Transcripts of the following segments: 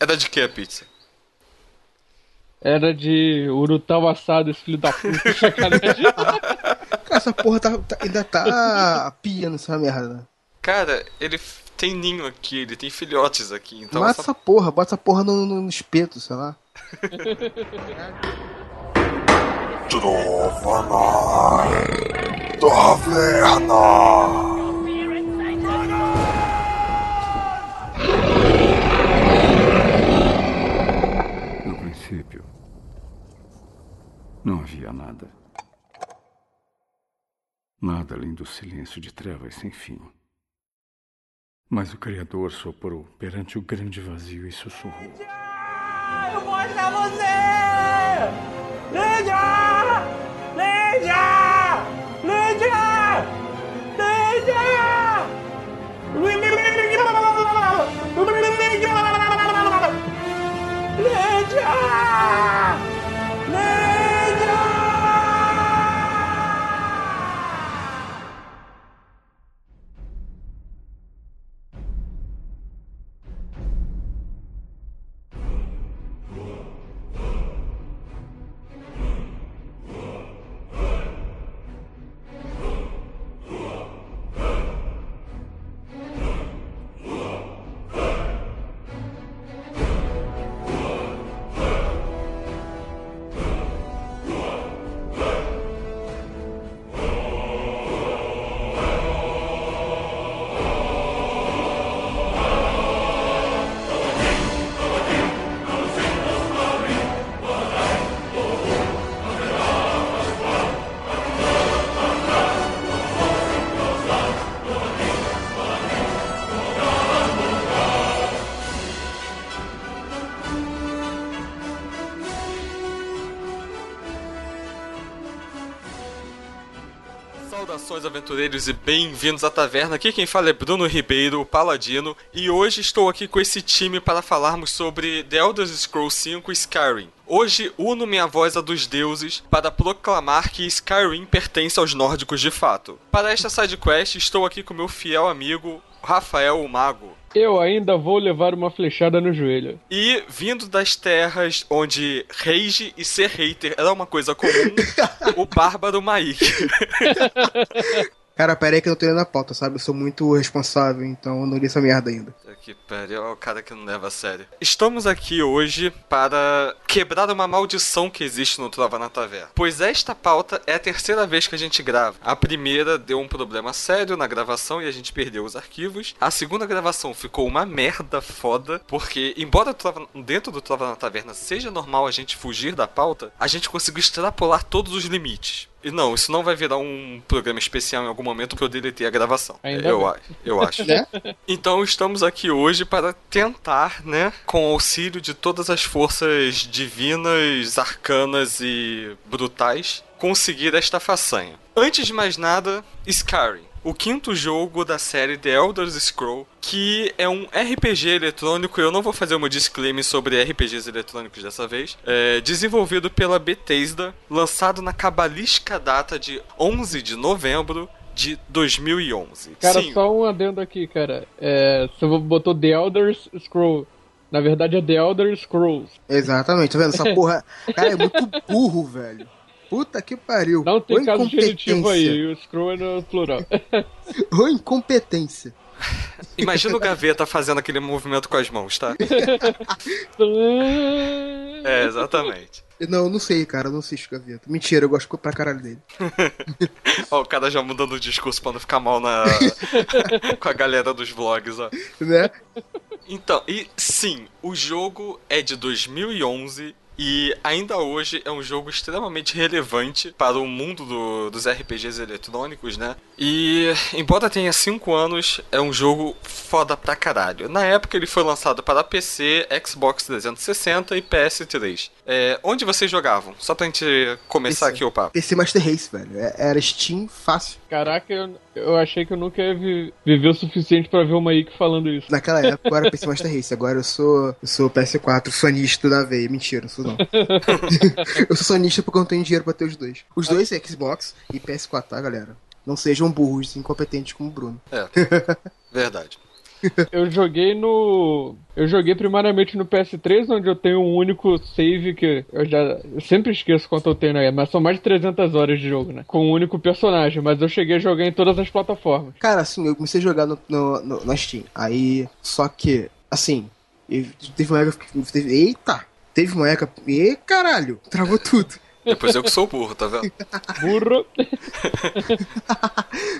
Era de que a pizza? Era de urutau assado, esse filho da puta, sacanagem. Cara, essa porra tá, tá- ainda tá pia nessa merda. Cara, ele tem ninho aqui, ele tem filhotes aqui, então Mata essa essa porra, bota essa porra no, no- no espeto, sei lá. Trova Taverna. No princípio, não havia nada. Nada além do silêncio de trevas sem fim. Mas o Criador soprou perante o grande vazio e sussurrou. Eu vou achar você! Lídia! Lídia! Saudações aventureiros e bem-vindos à taverna. Aqui quem fala é Bruno Ribeiro, o Paladino, e hoje estou aqui com esse time para falarmos sobre The Elder Scrolls Skyrim. Hoje uno minha voz à dos deuses para proclamar que Skyrim pertence aos nórdicos de fato. Para esta sidequest estou aqui com meu fiel amigo Rafael o Mago. Eu ainda vou levar uma flechada no joelho. E vindo das terras onde rage e ser hater era uma coisa comum, o Bárbaro Maik. Cara, pera aí que eu não tô lendo a pauta, sabe? Eu sou muito responsável, então eu não li essa merda ainda. Que pariu, é o cara que não leva a sério. Estamos aqui hoje para quebrar uma maldição que existe no Trova na Taverna. Pois esta pauta é a terceira vez que a gente grava. A primeira deu um problema sério na gravação e a gente perdeu os arquivos. A segunda gravação ficou uma merda foda, porque embora Trova- dentro do Trova na Taverna seja normal a gente fugir da pauta, a gente conseguiu extrapolar todos os limites. E não, isso não vai virar um programa especial em algum momento porque eu deletei a gravação. Ainda eu, bem. eu acho. Né? Então estamos aqui hoje para tentar, né, com o auxílio de todas as forças divinas, arcanas e brutais, conseguir esta façanha. Antes de mais nada, Skyrim. O quinto jogo da série The Elder Scroll, que é um RPG eletrônico, eu não vou fazer uma disclaimer sobre RPGs eletrônicos dessa vez, é desenvolvido pela Bethesda, lançado na cabalística data de 11 de novembro de 2011. Cara, Sim, só um adendo aqui, cara. É, você botou The Elder Scroll. Na verdade é The Elder Scrolls. Exatamente, tá vendo? Essa porra. Cara, é muito burro, velho. Puta que pariu. Não tem Ou caso incompetência. aí, o Scroll é no plural. Ou incompetência. Imagina o Gaveta fazendo aquele movimento com as mãos, tá? É, exatamente. Não, eu não sei, cara. Eu não assisto Gaveta. Mentira, eu gosto pra caralho dele. Ó, o cara já mudando o discurso pra não ficar mal na... com a galera dos vlogs, ó. Né? Então, e sim, o jogo é de 2011 e ainda hoje é um jogo extremamente relevante para o mundo do- dos RPGs eletrônicos, né? E, embora tenha 5 anos, é um jogo foda pra caralho. Na época ele foi lançado para PC, Xbox 360 e PS3. É, onde vocês jogavam? Só pra gente começar PC. aqui o papo. PC Master Race, velho. É- Era Steam fácil. Caraca, eu, eu achei que eu nunca ia vi- viver o suficiente pra ver uma Ike falando isso. Naquela época eu era PC Master Race. Agora eu sou, eu sou PS4, sonista da veia. Mentira, não sou não. eu sou sonista porque eu não tenho dinheiro pra ter os dois. Os dois é Xbox e PS4, tá, galera? Não sejam burros, incompetentes como o Bruno. É, verdade. Eu joguei no. Eu joguei primariamente no PS3, onde eu tenho um único save que eu já. Eu sempre esqueço quanto eu tenho, né? Mas são mais de 300 horas de jogo, né? Com um único personagem. Mas eu cheguei a jogar em todas as plataformas. Cara, assim, eu comecei a jogar no, no, no- na Steam. Aí, só que, assim, teve uma época. Teve, eita! Teve uma época. E caralho! Travou tudo. Depois eu que sou burro, tá vendo? Burro.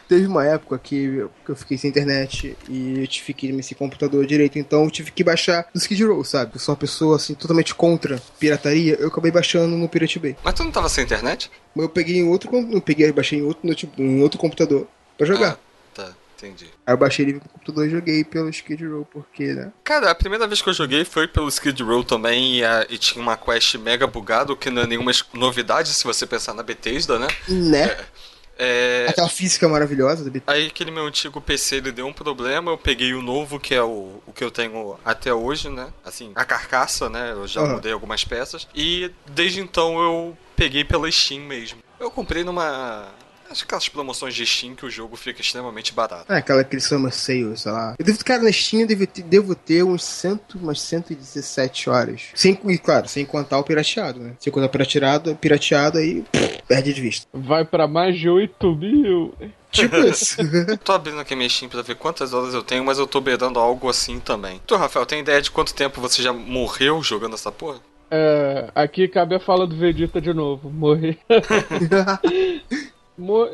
Teve uma época que eu, que eu fiquei sem internet e eu tive que ir nesse computador direito, então eu tive que baixar do Skid Row, sabe? Eu sou uma pessoa assim totalmente contra pirataria, eu acabei baixando no Pirate Bay. Mas tu não tava sem internet? Eu peguei em outro, eu peguei, baixei em outro, notebook- em outro computador pra jogar. Ah, entendi. Aí eu baixei ele pro computador e joguei pelo Skid Row, porque, né? Cara, a primeira vez que eu joguei foi pelo Skid Row também e, a- e tinha uma quest mega bugado, que não é nenhuma novidade se você pensar na Bethesda, né? Né? É, Aquela física maravilhosa do. Aí aquele meu antigo PC ele deu um problema, eu peguei o novo, que é o, o que eu tenho até hoje, né? Assim, a carcaça, né? Eu já Aham. mudei algumas peças. E desde então eu peguei pela Steam mesmo. Eu comprei numa. Acho que aquelas promoções de Steam que o jogo fica extremamente barato. É, aquela que eles chamam sale, sei lá. Eu devo, cara, na Steam eu devo ter, devo ter uns, cento, umas 117 horas. Sem, e claro, sem contar o pirateado, né? Sem contar o pirateado, pirateado aí pff, perde de vista. Vai pra mais de 8 mil. Tipo isso. Tô abrindo aqui minha Steam pra ver quantas horas eu tenho, mas eu tô beirando algo assim também. Tu, Rafael, tem ideia de quanto tempo você já morreu jogando essa porra? É, aqui cabe a fala do Vegeta de novo. Morrer.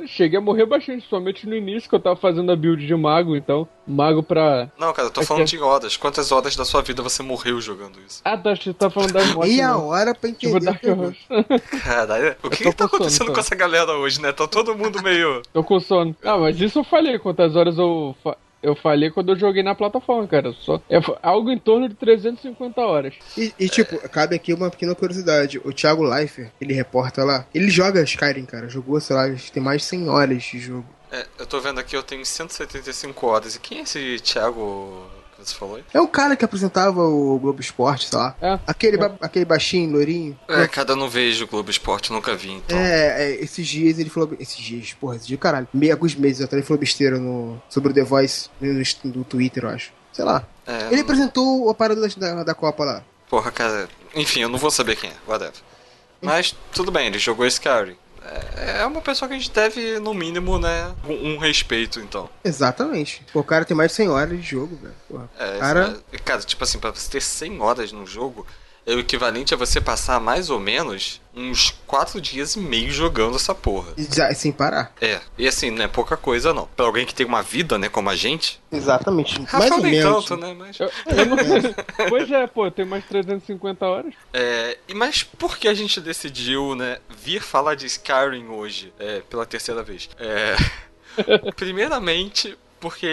Cheguei a morrer bastante, somente no início que eu tava fazendo a build de mago, então. Mago pra. Não, cara, eu tô falando é- de horas. Quantas horas da sua vida você morreu jogando isso? Ah, tá, você tá falando das mortes. Meia não. hora pra Tipo entender. Dark o negócio. Horse. Caralho, o que, que tá sono, acontecendo com essa galera hoje, né? Tá todo mundo meio. Tô com sono. Ah, mas isso eu falei, quantas horas eu, fa- eu falei quando eu joguei na plataforma, cara. Só, é algo em torno de 350 horas. E, e, tipo, cabe aqui uma pequena curiosidade. O Thiago Leifert, ele reporta lá, ele joga Skyrim, cara. Jogou, sei lá, tem mais de 100 horas de jogo. É, eu tô vendo aqui, eu tenho 175 horas. E quem é esse Thiago você falou aí? É o cara que apresentava o Globo Esporte, sei lá. É. Aquele, ba- aquele baixinho, loirinho. É, cara, eu não vejo Globo Esporte, nunca vi, então. É, é, esses dias ele falou. Esses dias, porra, esse dia, caralho. Meio, alguns meses atrás ele falou besteira no, sobre o The Voice no, no Twitter, eu acho. Sei lá. É, Ele apresentou a parada da, da Copa lá. Porra, cara. Enfim, eu não vou saber quem é, whatever. Mas tudo bem, ele jogou Skyrim. É, é uma pessoa que a gente deve, no mínimo, né, um, um respeito, então. Exatamente. Pô, o cara tem mais de 100 horas de jogo, velho. É, Cara- é- cara, tipo assim, pra você ter 100 horas num jogo, é o equivalente a você passar mais ou menos uns 4 dias e meio jogando essa porra. E Já, sem parar. É, e assim, não é pouca coisa não. Pra alguém que tem uma vida, né, como a gente, Exatamente. mais Rafael ou nem menos. tanto, né, mas... Eu, eu não... pois é, pô, tem mais 350 horas. É, e mas por que a gente decidiu, né, vir falar de Skyrim hoje, é, pela terceira vez? É, primeiramente, porque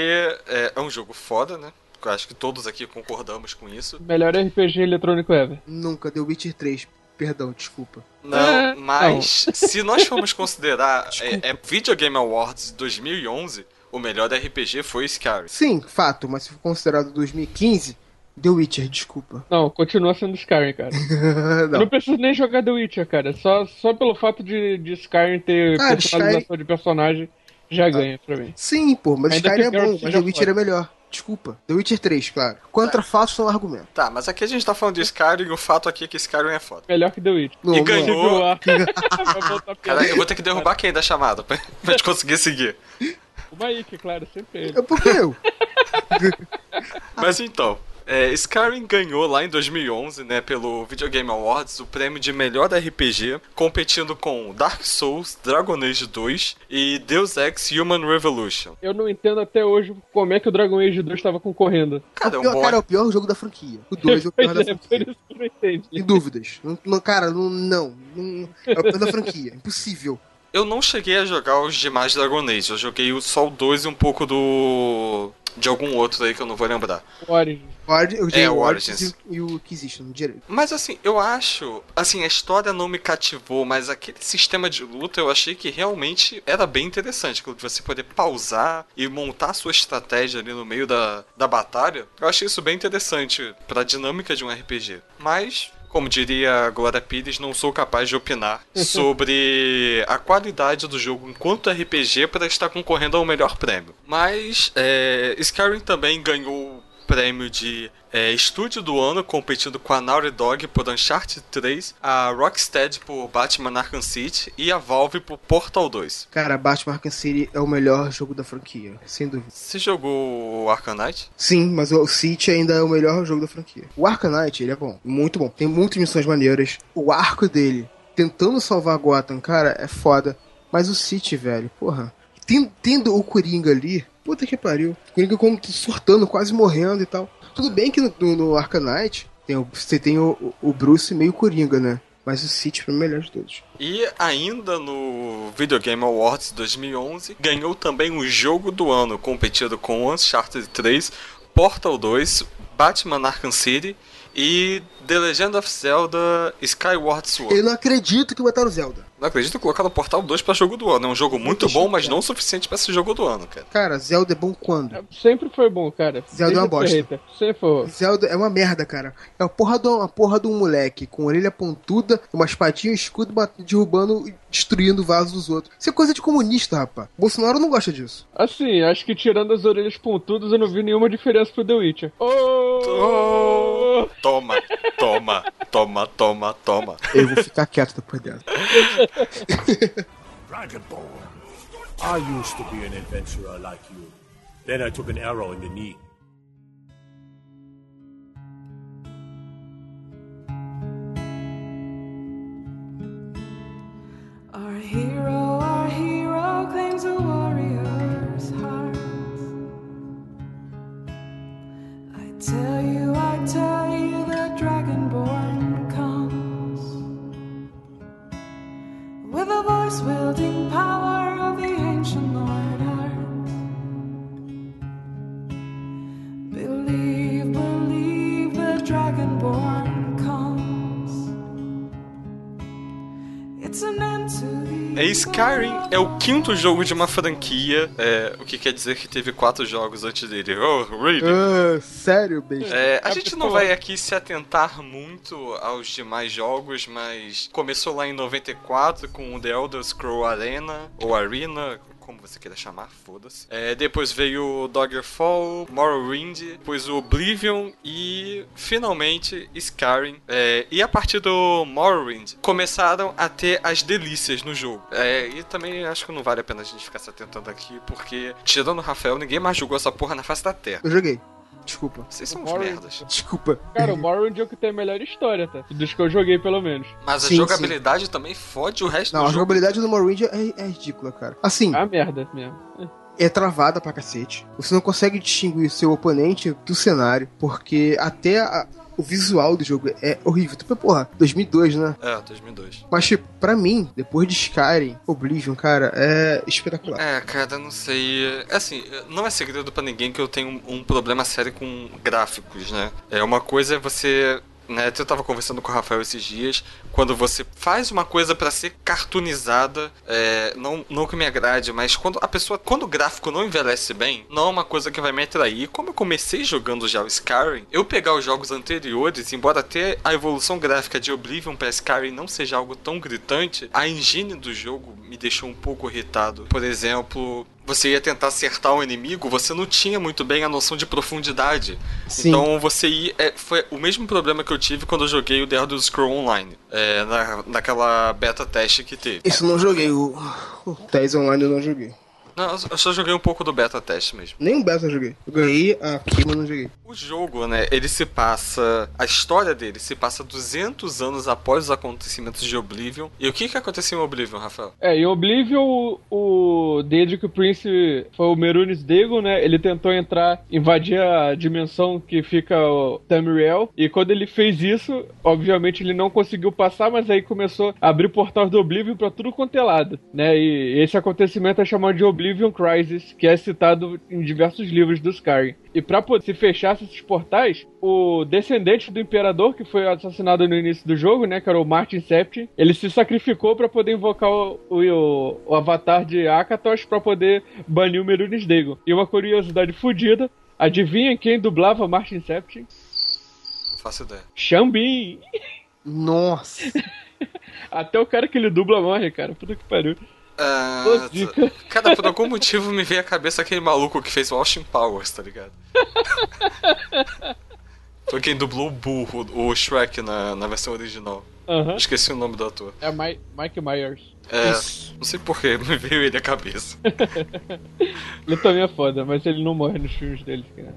é, é um jogo foda, né? Acho que todos aqui concordamos com isso. Melhor RPG eletrônico ever. Nunca deu Witcher 3. Perdão, desculpa. Não, É, mas se nós formos considerar é, é Video Game Awards 2011, o melhor RPG foi Skyrim. Sim, fato, mas se for considerado 2015, The Witcher, desculpa. Não, continua sendo Skyrim, cara. Eu não. não preciso nem jogar The Witcher, cara. Só, só pelo fato de, de Skyrim ter Cara, personalização de personagem, já ganha pra mim. Sim, pô, mas Ainda Skyrim é bom, mas The Witcher é melhor. Desculpa. The Witcher 3, claro. Contra fatos são argumento. Tá, mas aqui a gente tá falando de Skyrim e o fato aqui é que Skyrim é foda. Melhor que The Witcher. Não, E não é. ganhou. Piada. eu vou ter que derrubar quem da chamada pra, pra gente conseguir seguir. O Maik, claro, sempre ele. É porque eu. Mas então, é, Skyrim ganhou lá em 2011, né, pelo Video Game Awards, o prêmio de melhor RPG, competindo com Dark Souls, Dragon Age 2 e Deus Ex Human Revolution. Eu não entendo até hoje como é que o Dragon Age 2 estava concorrendo. Cara, é o pior, bom... cara, é o pior jogo da franquia. O 2 é o pior da é, franquia. entendi. Sem dúvidas. Não, não- cara, não, não, não. É o pior da franquia. Impossível. Eu não cheguei a jogar os demais Dragon Age, eu joguei o- só o 2 e um pouco do... de algum outro aí que eu não vou lembrar. O Eu joguei É, o o Origins e, e o Inquisition direito. Mas assim, eu acho. Assim, a história não me cativou, mas aquele sistema de luta eu achei que realmente era bem interessante. aquilo de Você poder pausar e montar a sua estratégia ali no meio da, da batalha. Eu achei isso bem interessante pra dinâmica de um RPG. Mas. Como diria a Glória Pires, não sou capaz de opinar sobre a qualidade do jogo enquanto RPG para estar concorrendo ao melhor prêmio. Mas é, Skyrim também ganhou prêmio de é, estúdio do ano, competindo com a Naughty Dog por Uncharted 3, a Rocksteady por Batman Arkham City e a Valve por Portal 2. Cara, Batman Arkham City é o melhor jogo da franquia, sem dúvida. Você jogou o Arkham Knight? Sim, mas o City ainda é o melhor jogo da franquia. O Arkham Knight, ele é bom, muito bom. Tem muitas missões maneiras. O arco dele, tentando salvar Gotham, cara, é foda. Mas o City, velho, porra. Ten- Tendo o Coringa ali, puta que pariu. O Coringa como surtando, quase morrendo e tal. Tudo bem que no, no, Knight, tem o- você tem o, o Bruce meio Coringa, né? Mas o City é o melhor de todos. E ainda no Video Game Awards 2011, ganhou também o jogo do ano, competido com Uncharted 3, Portal 2, Batman Arkham City e The Legend of Zelda Skyward Sword. Eu não acredito que botaram Zelda. Não acredito colocar no Portal 2 pra jogo do ano. É um jogo muito bom, mas não o suficiente pra ser jogo do ano, cara. Cara, Zelda é bom quando? Sempre foi bom, cara. Zelda é uma bosta. Sempre foi. Zelda é uma merda, cara. É uma porra de, uma porra de um moleque com orelha pontuda, uma espadinha, um escudo, derrubando e destruindo o vaso dos outros. Isso é coisa de comunista, rapaz. Bolsonaro não gosta disso. Assim, acho que tirando as orelhas pontudas, eu não vi nenhuma diferença pro The Witcher. Oh! Toma, toma, toma, toma, toma. Eu vou ficar quieto depois dela. Dragonborn. I used to be an adventurer like you. Then I took an arrow in the knee. Our hero, our hero claims a warrior's heart. I tell you, I tell you, the dragonborn a voice wielding power É, Skyrim é o quinto jogo de uma franquia, é, o que quer dizer que teve quatro jogos antes dele. Oh, really? Ah, sério, beijo. É, a É, gente pô. não vai aqui se atentar muito aos demais jogos, mas começou lá em 94 com o The Elder Scroll Arena, ou Arena, como você queira chamar, foda-se. É, depois veio o Daggerfall, Morrowind, depois Oblivion e finalmente Skyrim. É, e a partir do Morrowind começaram a ter as delícias no jogo. É, e também acho que não vale a pena a gente ficar se atentando aqui, porque tirando o Rafael, ninguém mais jogou essa porra na face da Terra. Eu joguei. Desculpa. Vocês são uns merdas. Desculpa. Cara, o Morrowind é o que tem a melhor história, tá? Dos que eu joguei, pelo menos. Mas a Sim, jogabilidade também fode o resto Não, do a jogo. jogabilidade do Morrowind é, é ridícula, cara. Assim, É uma merda mesmo. é travada pra cacete. Você não consegue distinguir seu oponente do cenário, porque até a- o visual do jogo é horrível. Tipo, porra, 2002, né? É, 2002. Mas, tipo, pra mim, depois de Skyrim, Oblivion, cara, é espetacular. É, cara, não sei. É Assim, não é segredo pra ninguém que eu tenho um, um problema sério com gráficos, né? É uma coisa é você. Né, eu tava conversando com o Rafael esses dias. Quando você faz uma coisa pra ser cartoonizada, é, não, não que me agrade, mas quando a pessoa. Quando o gráfico não envelhece bem, não é uma coisa que vai me atrair. Como eu comecei jogando já o Skyrim, eu pegar os jogos anteriores, embora até a evolução gráfica de Oblivion pra Skyrim não seja algo tão gritante, a engine do jogo me deixou um pouco irritado. Por exemplo, você ia tentar acertar um inimigo, você não tinha muito bem a noção de profundidade. Sim. Então você ia. é, foi o mesmo problema que eu tive quando eu joguei o The Elder Scroll Online. É, na, naquela beta teste que teve. Isso não joguei. O, o TES Online eu não joguei. Não, eu só joguei um pouco do beta teste mesmo. Nem o beta eu joguei. Eu ganhei aqui, mas não joguei. O jogo, né, ele se passa. A história dele se passa 200 anos após os acontecimentos de Oblivion. E o que que aconteceu em Oblivion, Rafael? É, em Oblivion, o, o desde que o Prince foi o Merunes Dagon, né? Ele tentou entrar, invadir a dimensão que fica o Tamriel. E quando ele fez isso, obviamente ele não conseguiu passar, mas aí começou a abrir portal do Oblivion pra tudo quanto é lado, né? E esse acontecimento é chamado de Oblivion Crisis, que é citado em diversos livros do Skyrim. E pra poder se fechar esses portais, o descendente do imperador, que foi assassinado no início do jogo, né, que era o Martin Septim, ele se sacrificou pra poder invocar o, o, o avatar de Akatos pra poder banir o Merunes Dagon. E uma curiosidade fodida, adivinha quem dublava Martin Septim? Não faço ideia. Xambin! Nossa. Até o cara que ele dubla morre, cara. Puta que pariu. Ah, dica. cara, por algum motivo me veio à cabeça aquele maluco que fez o Austin Powers, tá ligado? Foi quem dublou o burro, o Shrek na, na versão original. Aham. Esqueci o nome do ator. É Mi- Mike Myers. É, Isso. não sei porquê, me veio ele à cabeça. Ele também é foda, mas ele não morre nos filmes dele, cara.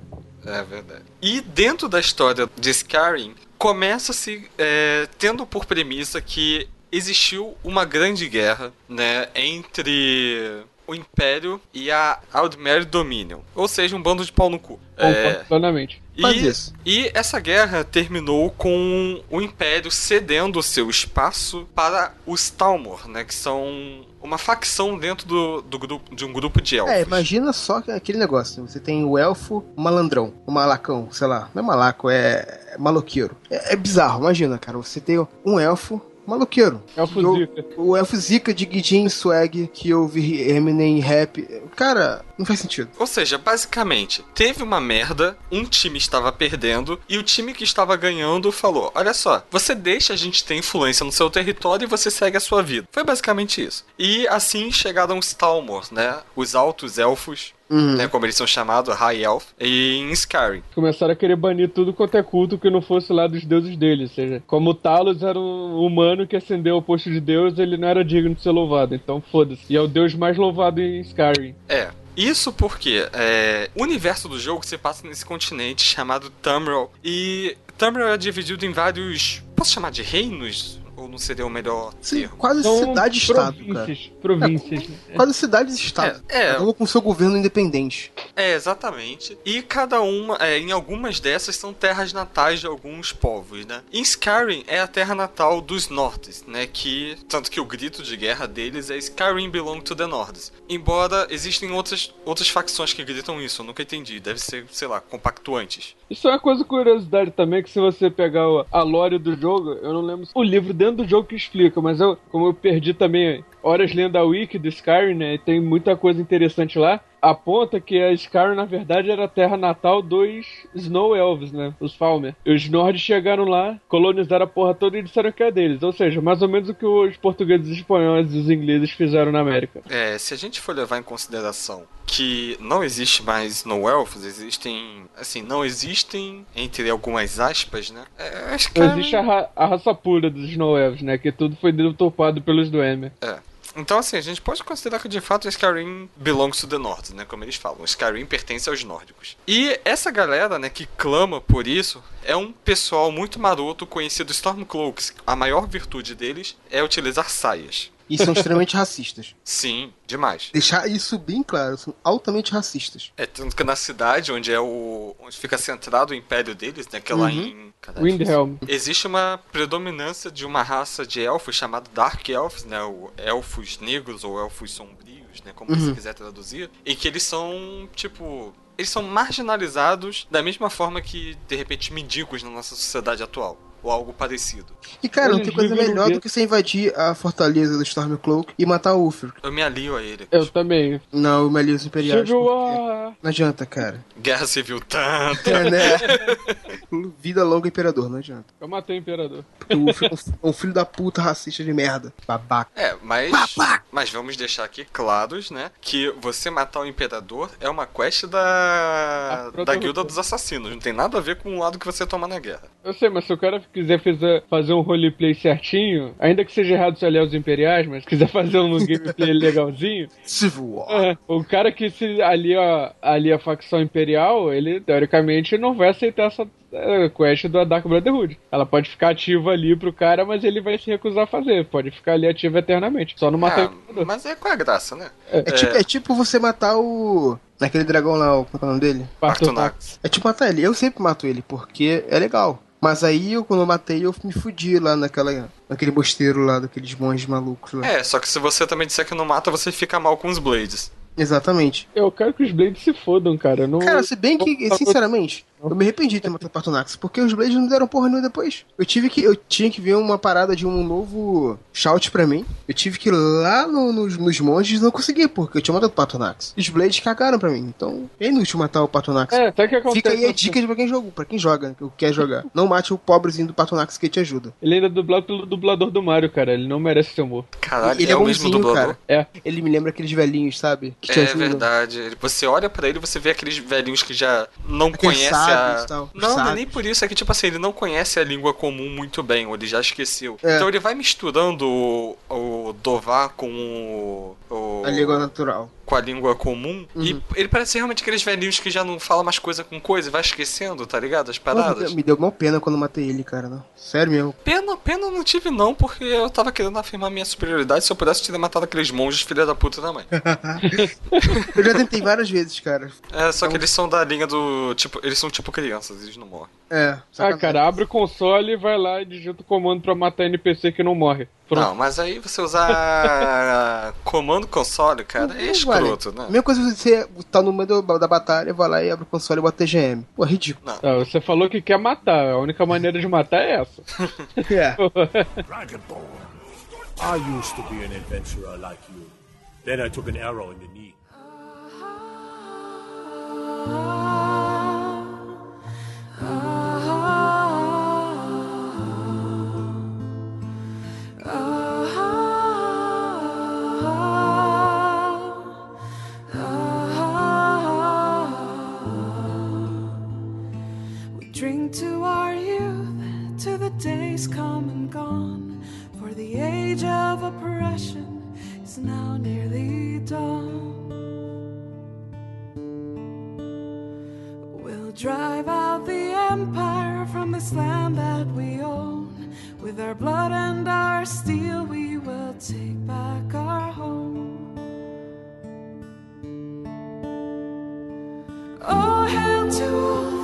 É verdade. E dentro da história de Skyrim, começa-se é, tendo por premissa que existiu uma grande guerra, né, entre o Império e a Aldmeri Dominion. Ou seja, um bando de pau no cu. Concordo É, plenamente. E, isso. e essa guerra terminou com o Império cedendo o seu espaço para os Talmor, né, que são uma facção dentro do, do grupo, de um grupo de elfos. É, imagina só que aquele negócio. Você tem o elfo, o malandrão, o malacão, sei lá. Não é malaco, é, é maloqueiro. É, é bizarro, imagina, cara. Você tem um elfo, maloqueiro. Elfo o- Zika. O elfo Zika de Guidin Swag, que ouve Eminem rap. Cara, não faz sentido. Ou seja, basicamente, teve uma merda, um time estava perdendo e o time que estava ganhando falou: Olha só, você deixa a gente ter influência no seu território e você segue a sua vida. Foi basicamente isso. E assim chegaram os Talmor, né? Os altos elfos, Uhum. né? Como eles são chamados, High Elf, em Skyrim. Começaram a querer banir tudo quanto é culto que não fosse lá dos deuses dele. Ou seja, como o Talos era um humano que ascendeu ao posto de Deus, ele não era digno de ser louvado. Então foda-se. E é o deus mais louvado em Skyrim. É. Isso porque é, o universo do jogo se passa nesse continente chamado Tamriel. E Tamriel é dividido em vários. Posso chamar de reinos? Ou não seria o melhor Sim, termo? quase cidade-estado, cara. províncias. Né? Quase cidades-estado. É, é. Cada uma com seu governo independente. É, exatamente. E cada uma, é, em algumas dessas, são terras natais de alguns povos, né? Em Skyrim é a terra natal dos Nortes, né? Que, tanto que o grito de guerra deles é Skyrim belong to the Nords. Embora existem outras, outras facções que gritam isso, eu nunca entendi. Deve ser, sei lá, compactuantes. Isso é uma coisa curiosidade também, que se você pegar a lore do jogo, eu não lembro o livro dentro do jogo que explica, mas eu, como eu perdi também horas lendo a wiki do Skyrim, né, e tem muita coisa interessante lá, aponta que a Skyrim, na verdade, era a terra natal dos Snow Elves, né, os Falmer. E os Nords chegaram lá, colonizaram a porra toda e disseram que é deles, ou seja, mais ou menos o que os portugueses, os espanhóis e os ingleses fizeram na América. É, se a gente for levar em consideração que não existe mais Snow Elves, existem, assim, não existem, entre algumas aspas, né? É, acho que Não existe a, ra- a raça pura dos Snow Elves, né, que tudo foi deturpado pelos Dwemer. É. Então, assim, a gente pode considerar que de fato Skyrim belongs to the North, né? Como eles falam. Skyrim pertence aos nórdicos. E essa galera, né, que clama por isso, é um pessoal muito maroto conhecido Stormcloaks. A maior virtude deles é utilizar saias. E são extremamente racistas. Sim, demais. Deixar isso bem claro, são altamente racistas. É tanto que na cidade onde é o. onde fica centrado o império deles, né? Que é lá em. Caralho, Windhelm. Existe uma predominância de uma raça de elfos chamada Dark Elves, né? O elfos negros ou elfos sombrios, né? Como você quiser traduzir. E que eles são, tipo. Eles são marginalizados da mesma forma que, de repente, mendigos na nossa sociedade atual. Ou algo parecido. E cara, não tem coisa melhor do que você invadir a fortaleza do Stormcloak e matar o Ulfric. Eu me alio a ele. Eu também. Não, o Melios Imperiais. Chegou porque a... Não adianta, cara. Guerra Civil tanto. É, né? Vida longa, Imperador, não adianta. Eu matei o Imperador. Porque o Ulfric é um filho da puta racista de merda. Babaca. É, mas. Mas vamos deixar aqui claros, né? Que você matar o Imperador é uma quest da. Da. Guilda dos Assassinos. Não tem nada a ver com o lado que você toma na guerra. Eu sei, mas se o cara quiser fazer, fazer um roleplay certinho, ainda que seja errado se aliar os imperiais, mas quiser fazer um gameplay legalzinho, Civil War. é, o cara que se alia, alia a facção imperial, ele teoricamente não vai aceitar essa é, quest da Dark Brotherhood. Ela pode ficar ativa ali pro cara, mas ele vai se recusar a fazer. Pode ficar ali ativa eternamente. Só não matar o Ah, Imperador. mas é qual é a graça, né? É, tipo, é tipo você matar o. Aquele dragão lá, o- como é o nome dele? Artunax. É tipo matar ele. Eu sempre mato ele, porque é legal. Mas aí, eu, quando eu matei, eu me fudi lá naquela, naquele mosteiro lá, daqueles monges malucos lá. É, só que se você também disser que não mata, você fica mal com os Blades. Exatamente. Eu quero que os Blades se fodam, cara. Não... Cara, se bem que, sinceramente, Eu me arrependi de ter matado o Partonax, porque os Blades não me deram porra nenhuma depois. Eu tive que. Eu tinha que ver uma parada de um novo shout pra mim. Eu tive que ir lá no- nos, nos monges e não consegui, porque eu tinha matado o Partonax. E os Blades cagaram pra mim. Então é inútil matar o Partonax. É, até que acontece. Fica aí a dica pra quem jogou, pra quem joga, que quer jogar. Não mate o pobrezinho do Partonax que te ajuda. Ele ainda é dublado pelo dublador do Mario, cara. Ele não merece ser morto. Caralho, Ele é, é o mesmo dublador? cara. É. Ele me lembra aqueles velhinhos, sabe? Que te É ajudam. verdade. Você olha pra ele e você vê aqueles velhinhos que já não Aqueles conhecem e tal, Não, não é nem por isso, é que tipo assim, ele não conhece a língua comum muito bem, ou ele já esqueceu. É. Então ele vai misturando o, o Dová com o. o- A língua natural. Com a língua comum. E Uhum. ele parece realmente aqueles velhinhos que já não falam mais coisa com coisa e vai esquecendo, tá ligado? As paradas. me deu mal pena quando eu matei ele, cara. Não. Sério mesmo. Pena, pena eu não tive não, porque eu tava querendo afirmar minha superioridade. Se eu pudesse, eu teria matado aqueles monges filha da puta também. Eu já tentei várias vezes, cara. É, só que eles são da linha do. Tipo, eles são tipo crianças, eles não morrem. É. Ah, cara, abre o console e vai lá e digita o comando pra matar NPC que não morre. Pronto. Não, mas aí você usar comando console, cara, é Não escroto, vale. né? A mesma coisa você tá no meio da batalha, vai lá e abre o console e bota TGM. Pô, ridículo. Ah, você falou que quer matar. A única maneira de matar é essa. É. Dragonborn. I used to be an adventurer like you. Then I took an arrow in the knee. To our youth, to the days come and gone. For the age of oppression is now nearly done. We'll drive out the empire from this land that we own. With our blood and our steel, we will take back our home. Oh, hail to Ulfric,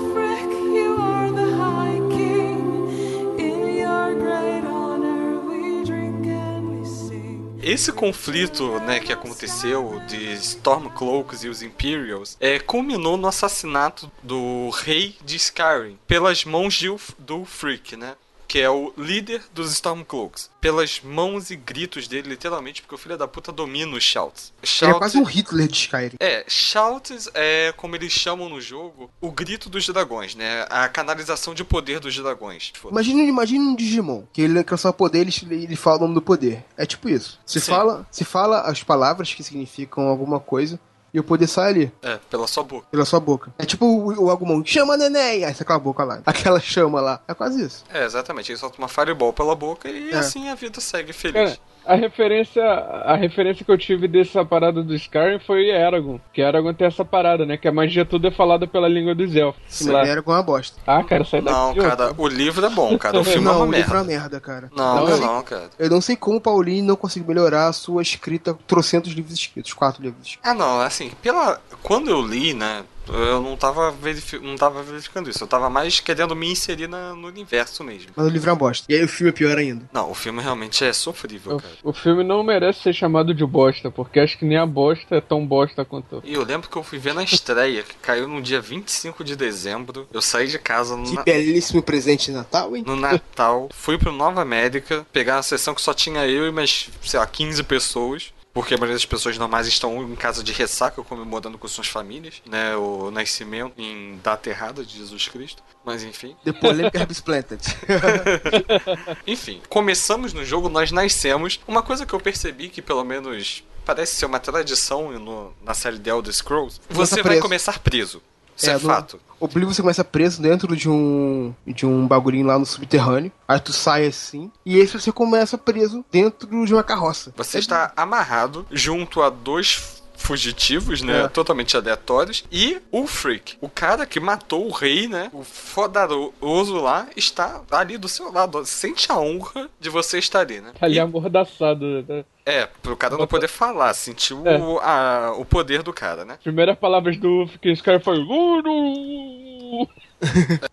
Esse conflito, né, que aconteceu de Stormcloaks e os Imperials, é, culminou no assassinato do rei de Skyrim pelas mãos de do Ulfric, né? Que é o líder dos Stormcloaks. Pelas mãos e gritos dele, literalmente, porque o filho da puta domina os Shouts. Ele é quase um Hitler de Skyrim. É, Shouts é, como eles chamam no jogo, o grito dos dragões, né? A canalização de poder dos dragões. Imagina, imagina um Digimon, que ele alcança o poder, ele, ele fala o nome do poder. É tipo isso. Se Sim. fala, se fala as palavras que significam alguma coisa e o poder sai ali, É, pela sua boca. pela sua boca. É tipo o, o Agumon, chama neném! Aí sai aquela boca lá. Aquela chama lá. É quase isso. É, exatamente. Ele solta uma fireball pela boca e É. assim a vida segue feliz. Cara, a referência, a referência que eu tive dessa parada do Skyrim foi Eragon. Que Eragon tem essa parada, né? Que a magia tudo é falada pela língua dos elfos. Sim, Lá. era com uma bosta. Ah, cara, sai daqui. Não, cara, o livro é bom, cara. O filme é não, uma o livro é uma merda. merda, cara. Não, Não, não, cara. Eu não sei como o Paulinho não conseguiu melhorar a sua escrita, trocentos livros escritos, quatro livros escritos. Ah, não, assim, pela. Quando eu li, né? Eu não tava, verifi... não tava verificando isso. Eu tava mais querendo me inserir na- no universo mesmo. Mas o livro é uma bosta. E aí o filme é pior ainda. Não, o filme realmente é sofrível, cara. O, o filme não merece ser chamado de bosta, porque acho que nem a bosta é tão bosta quanto. E eu lembro que eu fui ver na estreia, que caiu no dia 25 de dezembro. Eu saí de casa no, Que na- belíssimo presente de Natal, hein? no Natal, fui pro Nova América, pegar uma sessão que só tinha eu e mais, sei lá, 15 pessoas. Porque a maioria das pessoas normais estão em casa de ressaca, comemorando com suas famílias, né? O nascimento em data errada de Jesus Cristo. Mas enfim. The Polemic Herbs Planted. Enfim, começamos no jogo, nós nascemos. Uma coisa que eu percebi que pelo menos parece ser uma tradição no- na série The Elder Scrolls, você vai preso. começar preso. Isso é, no- fato. O Oblivion você começa preso dentro de um de um bagulhinho lá no subterrâneo. Aí tu sai assim. E esse você começa preso dentro de uma carroça. Você está amarrado junto a dois fugitivos, né? É. Totalmente aleatórios. E o Freak, o cara que matou o rei, né? O fodaroso lá, está ali do seu lado. Sente a honra de você estar ali, né? Ali E- amordaçado. Né? é, pro cara não poder falar, sentiu É. o, a- o poder do cara, né? Primeiras palavras do que esse cara foi.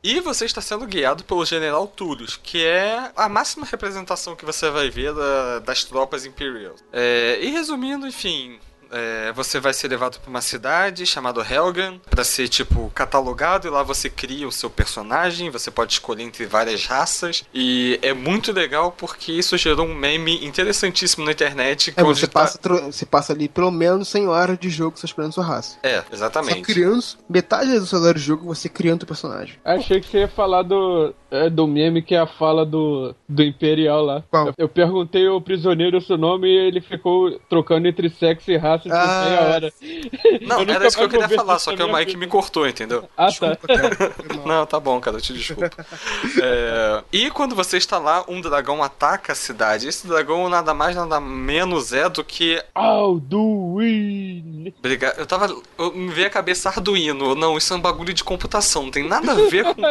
E você está sendo guiado pelo General Tullius, que é a máxima representação que você vai ver da- das tropas Imperials. É, e resumindo, enfim, é, você vai ser levado pra uma cidade chamada Helgen pra ser, tipo, catalogado e lá você cria o seu personagem, você pode escolher entre várias raças e é muito legal porque isso gerou um meme interessantíssimo na internet. É, onde você, tá- passa, você passa ali pelo menos 100 horas de jogo só escolhendo sua raça. É, Só exatamente. criando. Metade do seu horário de jogo você criando o personagem. Achei que você ia falar do, é, do meme que é a fala do, do Imperial lá. Qual? Eu, eu perguntei ao prisioneiro o seu nome e ele ficou trocando entre sexo e raça por Ah, meia hora. Não, Eu era isso que eu queria falar, só que o Mike vida. me cortou, entendeu? Ah, tá. Desculpa, cara. Foi mal. Não, tá bom, cara, eu te desculpo. É, e quando você está lá, um dragão ataca a cidade. Esse dragão nada mais, nada menos é do que. Alduin! Obrigado. Eu tava. Eu me veio a cabeça Arduino. Não, isso é um bagulho de computação, não tem nada a ver com.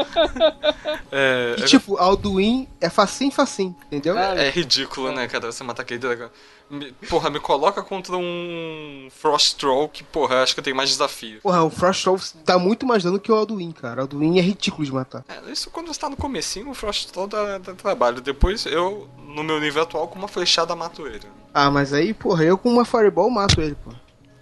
É, E, tipo, Alduin é facinho, facinho, entendeu? é ridículo, né, cara? Você matar aquele dragão. Me- porra, me coloca contra um Frost Troll que, porra, eu acho que eu tenho mais desafio. Porra, o Frost Troll dá muito mais dano que o Alduin, cara. O Alduin é ridículo de matar. É, isso quando você tá no comecinho, o Frost Troll dá, dá trabalho. Depois eu, no meu nível atual, com uma flechada mato ele. Ah, mas aí, porra, eu com uma Fireball mato ele, pô.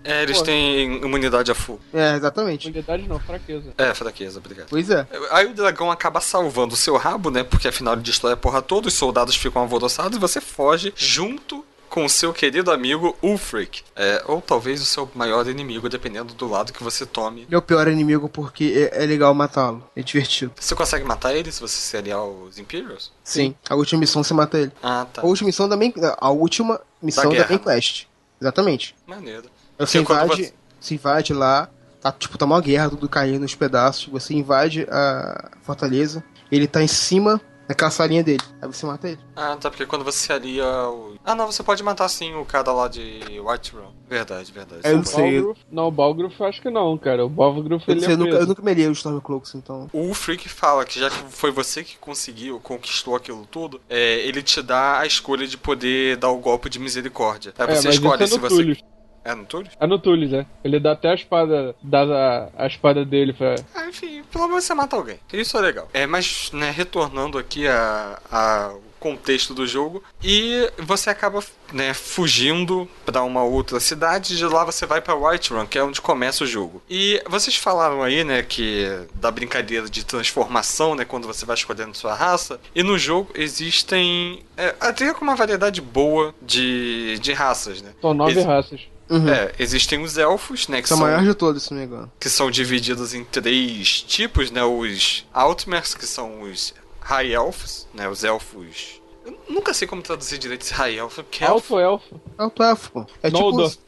É, eles Pô. têm imunidade a full. É, exatamente. Unidade não, fraqueza. É, fraqueza, obrigado. Pois é. Aí o dragão acaba salvando o seu rabo, né? Porque afinal ele destrói a porra toda, os soldados ficam alvoroçados e você foge junto com o seu querido amigo Ulfric. É, ou talvez o seu maior inimigo, dependendo do lado que você tome. O pior inimigo porque é, é legal matá-lo. É divertido. Você consegue matar ele se você se aliar aos Imperials? Sim. A última missão você mata ele. Ah, tá. A última missão também. A última missão da, guerra. Main Quest. Exatamente. Maneiro. Você invade. você- Você invade lá. Tá, tipo, tá uma guerra, tudo caindo nos pedaços. Você invade a fortaleza. Ele tá em cima daquela salinha dele. Aí você mata ele. Ah, tá, porque quando você se alia ao... Ah, não, você pode matar sim o cara lá de Whiterun. Verdade, verdade. É, eu não sei. Balgruf, não, o Balgruf acho que não, cara. O Balgruf Eu, ele é eu nunca, eu nunca me aliei os Stormcloaks, então. O Freak fala que já que foi você que conseguiu, conquistou aquilo tudo, é, ele te dá a escolha de poder dar o golpe de misericórdia. Aí É, você mas escolhe isso se é no você. Tullius. É no Tullius? É no Tullius, é. Ele dá até a espada, dá a, a espada dele pra... Ah, enfim, pelo menos você mata alguém. Isso é legal. É, mas, né, retornando aqui a, a contexto do jogo e você acaba né, fugindo pra uma outra cidade de lá você vai pra Whiterun que é onde começa o jogo e vocês falaram aí né que da brincadeira de transformação né quando você vai escolhendo sua raça e no jogo existem é, até com uma variedade boa de, de raças né São nove Ex- raças. Uhum. é, existem os elfos né que é o são maior de todos, se não me engano. que são divididos em três tipos, né? Os Outmers, que são os High Elves, né? Os elfos. Eu nunca sei como traduzir direito esse High Elf, porque elfo. Alto elfo. É o elfo, pô. É tipo. Os,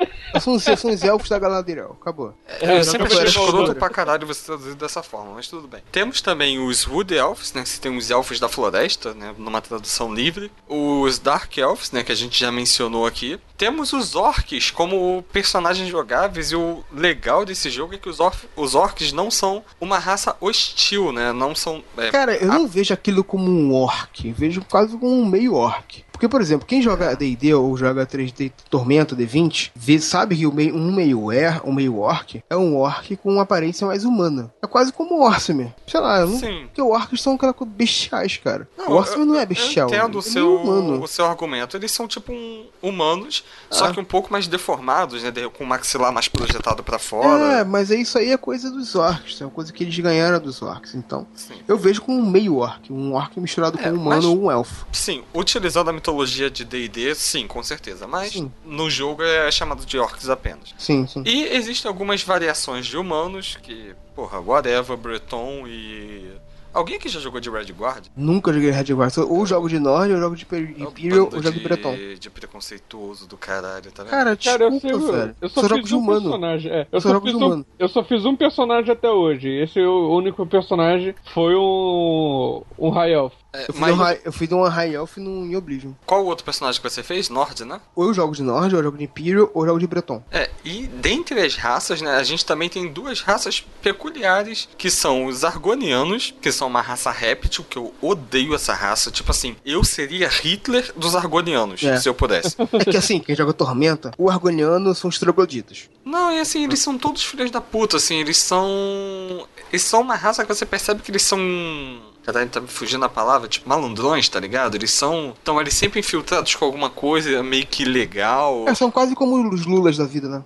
são, os, são os elfos da Galadriel. Acabou. Eu sempre achei escroto pra caralho você traduzir dessa forma, mas tudo bem. Temos também os Wood Elves, né? Que tem os Elfos da Floresta, né? Numa tradução livre. Os Dark Elves, né? Que a gente já mencionou aqui. Temos os Orcs como personagens jogáveis e o legal desse jogo é que os, orf os Orcs não são uma raça hostil, né? Não são... é, Cara, eu não vejo aquilo como um orc. Vejo quase como um meio orc. Porque, por exemplo, quem joga D&D ou joga 3D Tormenta D20, vê, sabe que o meio, um meio er, um meio orc é um orc com uma aparência mais humana. É quase como o Orcimer. Sei lá, eu não, porque orcs são aquela bestiais, cara. o eu- Orcimer não é bestial. Eu entendo o é seu, humano. o seu argumento. Eles são tipo um, humanos, só Ah. que um pouco mais deformados, né? Com o maxilar mais projetado pra É, fora. mas é isso aí é coisa dos orcs, é uma coisa que eles ganharam dos orcs. Então, Sim. eu vejo como um meio orc, um orc misturado É, com um humano mas- ou um elfo. Sim, utilizando a mitologia de D&D, sim, com certeza. Mas Sim. no jogo é chamado de orcs apenas. Sim, sim. E existem algumas variações de humanos que, porra, whatever, Breton e... Alguém aqui já jogou de Red Guard? Nunca joguei Red Guard. Ou jogo de Nord, ou jogo de Imperial, ou jogo de Breton. De preconceituoso do caralho, tá vendo? Cara, Cara, eu desculpa, sei, velho. eu só, jogo fiz de um humano. personagem. É, eu, Só só jogo fiz um, humano. eu só fiz um personagem até hoje. Esse é o único personagem foi um um High Elf. É, Eu fiz, mas um high, eu fiz uma High Elf no, em Oblivion. qual o outro personagem que você fez? Nord, né? Ou eu jogo de Nord, ou eu jogo de Imperial, ou eu jogo de Breton. É, e dentre as raças, né, a gente também tem duas raças peculiares, que são os Argonianos, que são uma raça réptil, que eu odeio essa raça. Tipo assim, eu seria Hitler dos Argonianos, É. se eu pudesse. É que assim, quem joga Tormenta, o Argoniano são os trogloditas. Não, e assim, eles são todos filhos da puta, assim, eles são. Eles são uma raça que você percebe que eles são Caralho, tá me fugindo a palavra, tipo, malandrões, tá ligado? Eles são. Estão ali sempre infiltrados com alguma coisa meio que legal. É, são quase como os Lulas da vida, né?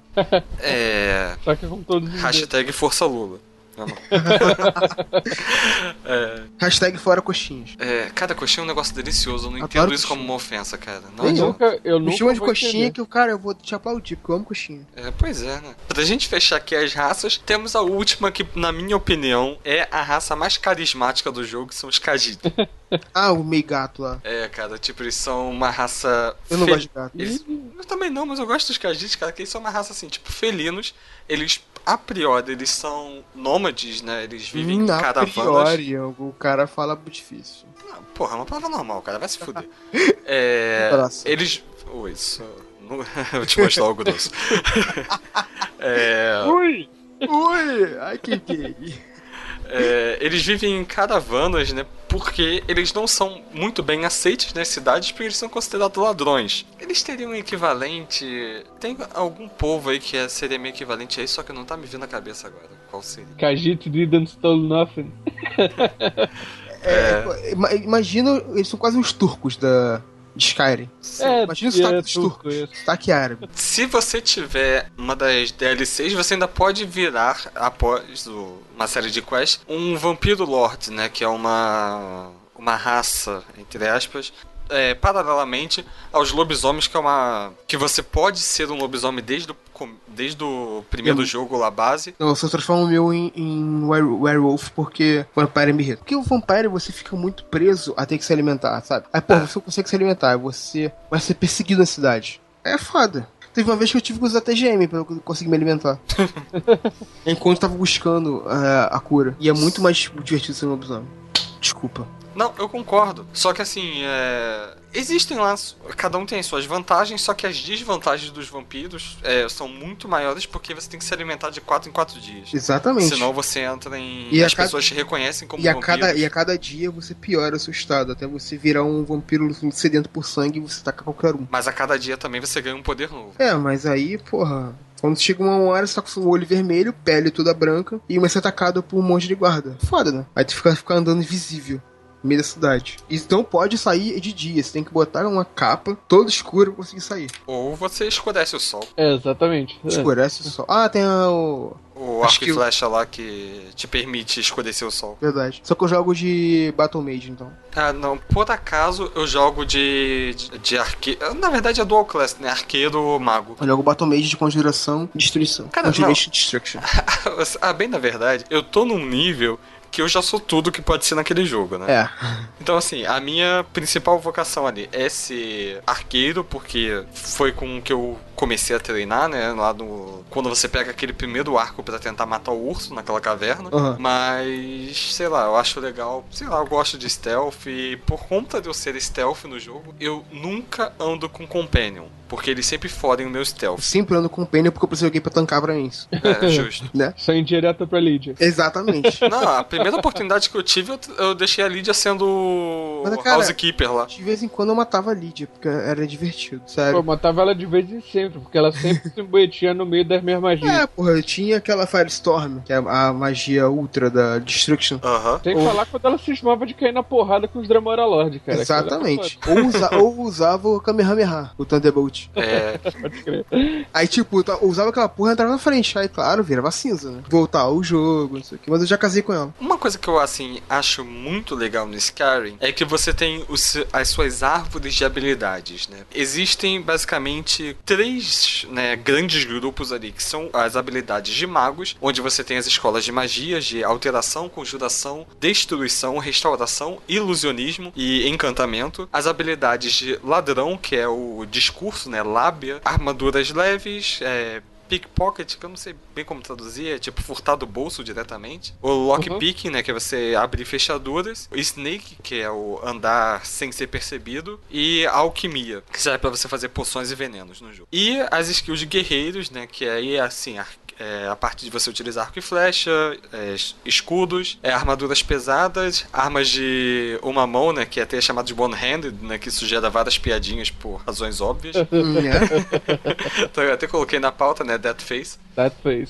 É. Só que com todos os Hashtag Força Lula. É, Hashtag fora coxinhas. é, cada coxinha é um negócio delicioso. Eu não Adoro entendo isso coxinha. como uma ofensa, cara. Não Eu nunca, eu Me nunca chama de coxinha entender. que o cara, eu vou te aplaudir, porque eu amo coxinha. É, pois é, né? Pra gente fechar aqui as raças, temos a última que, na minha opinião, é a raça mais carismática do jogo, que são os Khajiit. Ah, o meio gato lá. é, cara, tipo, eles são uma raça... Eu não gosto de gato. Eles- Eu também não, mas eu gosto dos Khajiit, cara, que eles são uma raça, assim, tipo, felinos. Eles, a priori, eles são nômades, né? Eles vivem em Hum, a caravanas. priori, o cara fala difícil. Não, porra, é uma palavra normal, cara, vai se fuder. É, eles... Oi, isso... vou te mostrar algo doce. é... Ui! Ui, ai que gay. É, eles vivem em caravanas, né? Porque eles não são muito bem aceitos nas cidades porque eles são considerados ladrões. Eles teriam um equivalente. Tem algum povo aí que é- seria meio equivalente a isso, só que não tá me vindo na cabeça agora. Qual seria? Khajiit didn't stole nothing. É, ima- Imagina, eles são quase os turcos da de Skyrim. É, Imagina o sotaque é dos turco, turcos. Sotaque árabe. Se você tiver uma das DLCs, você ainda pode virar, após o- uma série de quests, um Vampiro Lord, né? Que é uma, uma raça, entre aspas, é, paralelamente aos lobisomens, que é uma. que você pode ser um lobisomem desde o, desde o primeiro Eu- jogo lá base. Não, eu só transformo o meu em, em were- werewolf porque Vampire me irrita. Porque o Vampire você fica muito preso a ter que se alimentar, sabe? Aí, pô, você não consegue se alimentar, você vai ser perseguido na cidade. É foda. Teve uma vez que eu tive que usar TGM pra eu conseguir me alimentar. Enquanto eu tava buscando eh, a cura. E é muito mais divertido ser um lobisomem. Desculpa. Não, eu concordo. Só que assim, é... existem lá, cada um tem as suas vantagens, só que as desvantagens dos vampiros é, são muito maiores porque você tem que se alimentar de 4 em 4 dias. Exatamente. Senão você entra em. E as cada- pessoas te reconhecem como E a, vampiros. cada, e a cada dia você piora o seu estado, até você virar um vampiro sedento por sangue e você taca qualquer um. Mas a cada dia também você ganha um poder novo. É, mas aí, porra. Quando chega uma hora, você tá com o olho vermelho, pele toda branca, e vai ser atacado por um monte de guarda. Foda, né? Aí tu fica, fica andando invisível. Meio da cidade. E não pode sair de dia. Você tem que botar uma capa toda escura pra conseguir sair. Ou você escurece o sol. É, exatamente. É. Escurece o sol. Ah, tem o. O Acho arco que e flecha lá que te permite escurecer o sol. Verdade. Só que eu jogo de Battle Mage, então. Ah, não. Por acaso eu jogo de. de, de arqueiro. Na verdade é dual class, né? Arqueiro mago. Eu jogo Battle Mage de conjuração e destruição. Cara, Conjuration Destruction. ah, bem na verdade, eu tô num nível que eu já sou tudo que pode ser naquele jogo, né? É. Então, assim, a minha principal vocação ali é ser arqueiro, porque foi com que eu comecei a treinar, né? Lá no. Quando você pega aquele primeiro arco pra tentar matar o urso naquela caverna. Aham. Mas, sei lá, eu acho legal. Sei lá, eu gosto de stealth. E por conta de eu ser stealth no jogo, eu nunca ando com companion. Porque eles sempre fodem o meu Eu stealth. sempre ando com pena porque eu preciso de alguém pra tancar pra mim isso. É, justo. Né? Só indireta pra Lídia. Exatamente. Não, a primeira oportunidade que eu tive, eu, eu deixei a Lídia sendo Mas, cara, housekeeper lá. De vez em quando eu matava a Lídia, porque era divertido, Pô, sério. eu matava ela de vez em sempre, porque ela sempre se embuetia no meio das minhas magias. É, porra, eu tinha aquela Firestorm, que é a magia ultra da Destruction. Aham. Sem falar quando ela cismava de cair na porrada com os Dramora Lord, cara. Exatamente. Ou, usa- ou usava o Kamehameha, o Thunderbolt. É, Pode crer. Aí, tipo, eu usava aquela porra e entrava na frente. Aí, claro, virava cinza, né? Voltar ao jogo, não sei o que. Mas eu já casei com ela. Uma coisa que eu, assim, acho muito legal no Skyrim é que você tem os, as suas árvores de habilidades, né? Existem, basicamente, três né, grandes grupos ali, que são as habilidades de magos, onde você tem as escolas de magias, de alteração, conjuração, destruição, restauração, ilusionismo e encantamento. As habilidades de ladrão, que é o discurso, né? Lábia. Armaduras leves, é, pickpocket, que eu não sei bem como traduzir, é tipo furtar do bolso diretamente. O lockpicking, né, que é você abrir fechaduras. O snake, que é o andar sem ser percebido. E a alquimia, que serve pra você fazer poções e venenos no jogo. E as skills de guerreiros, né, que aí é assim, é, a parte de você utilizar arco e flecha, é, es- escudos, é, armaduras pesadas, armas de uma mão, né, que é até chamado de one-handed, né, que isso gera várias piadinhas por razões óbvias. É. Então eu até coloquei na pauta, né, Death Face. That face.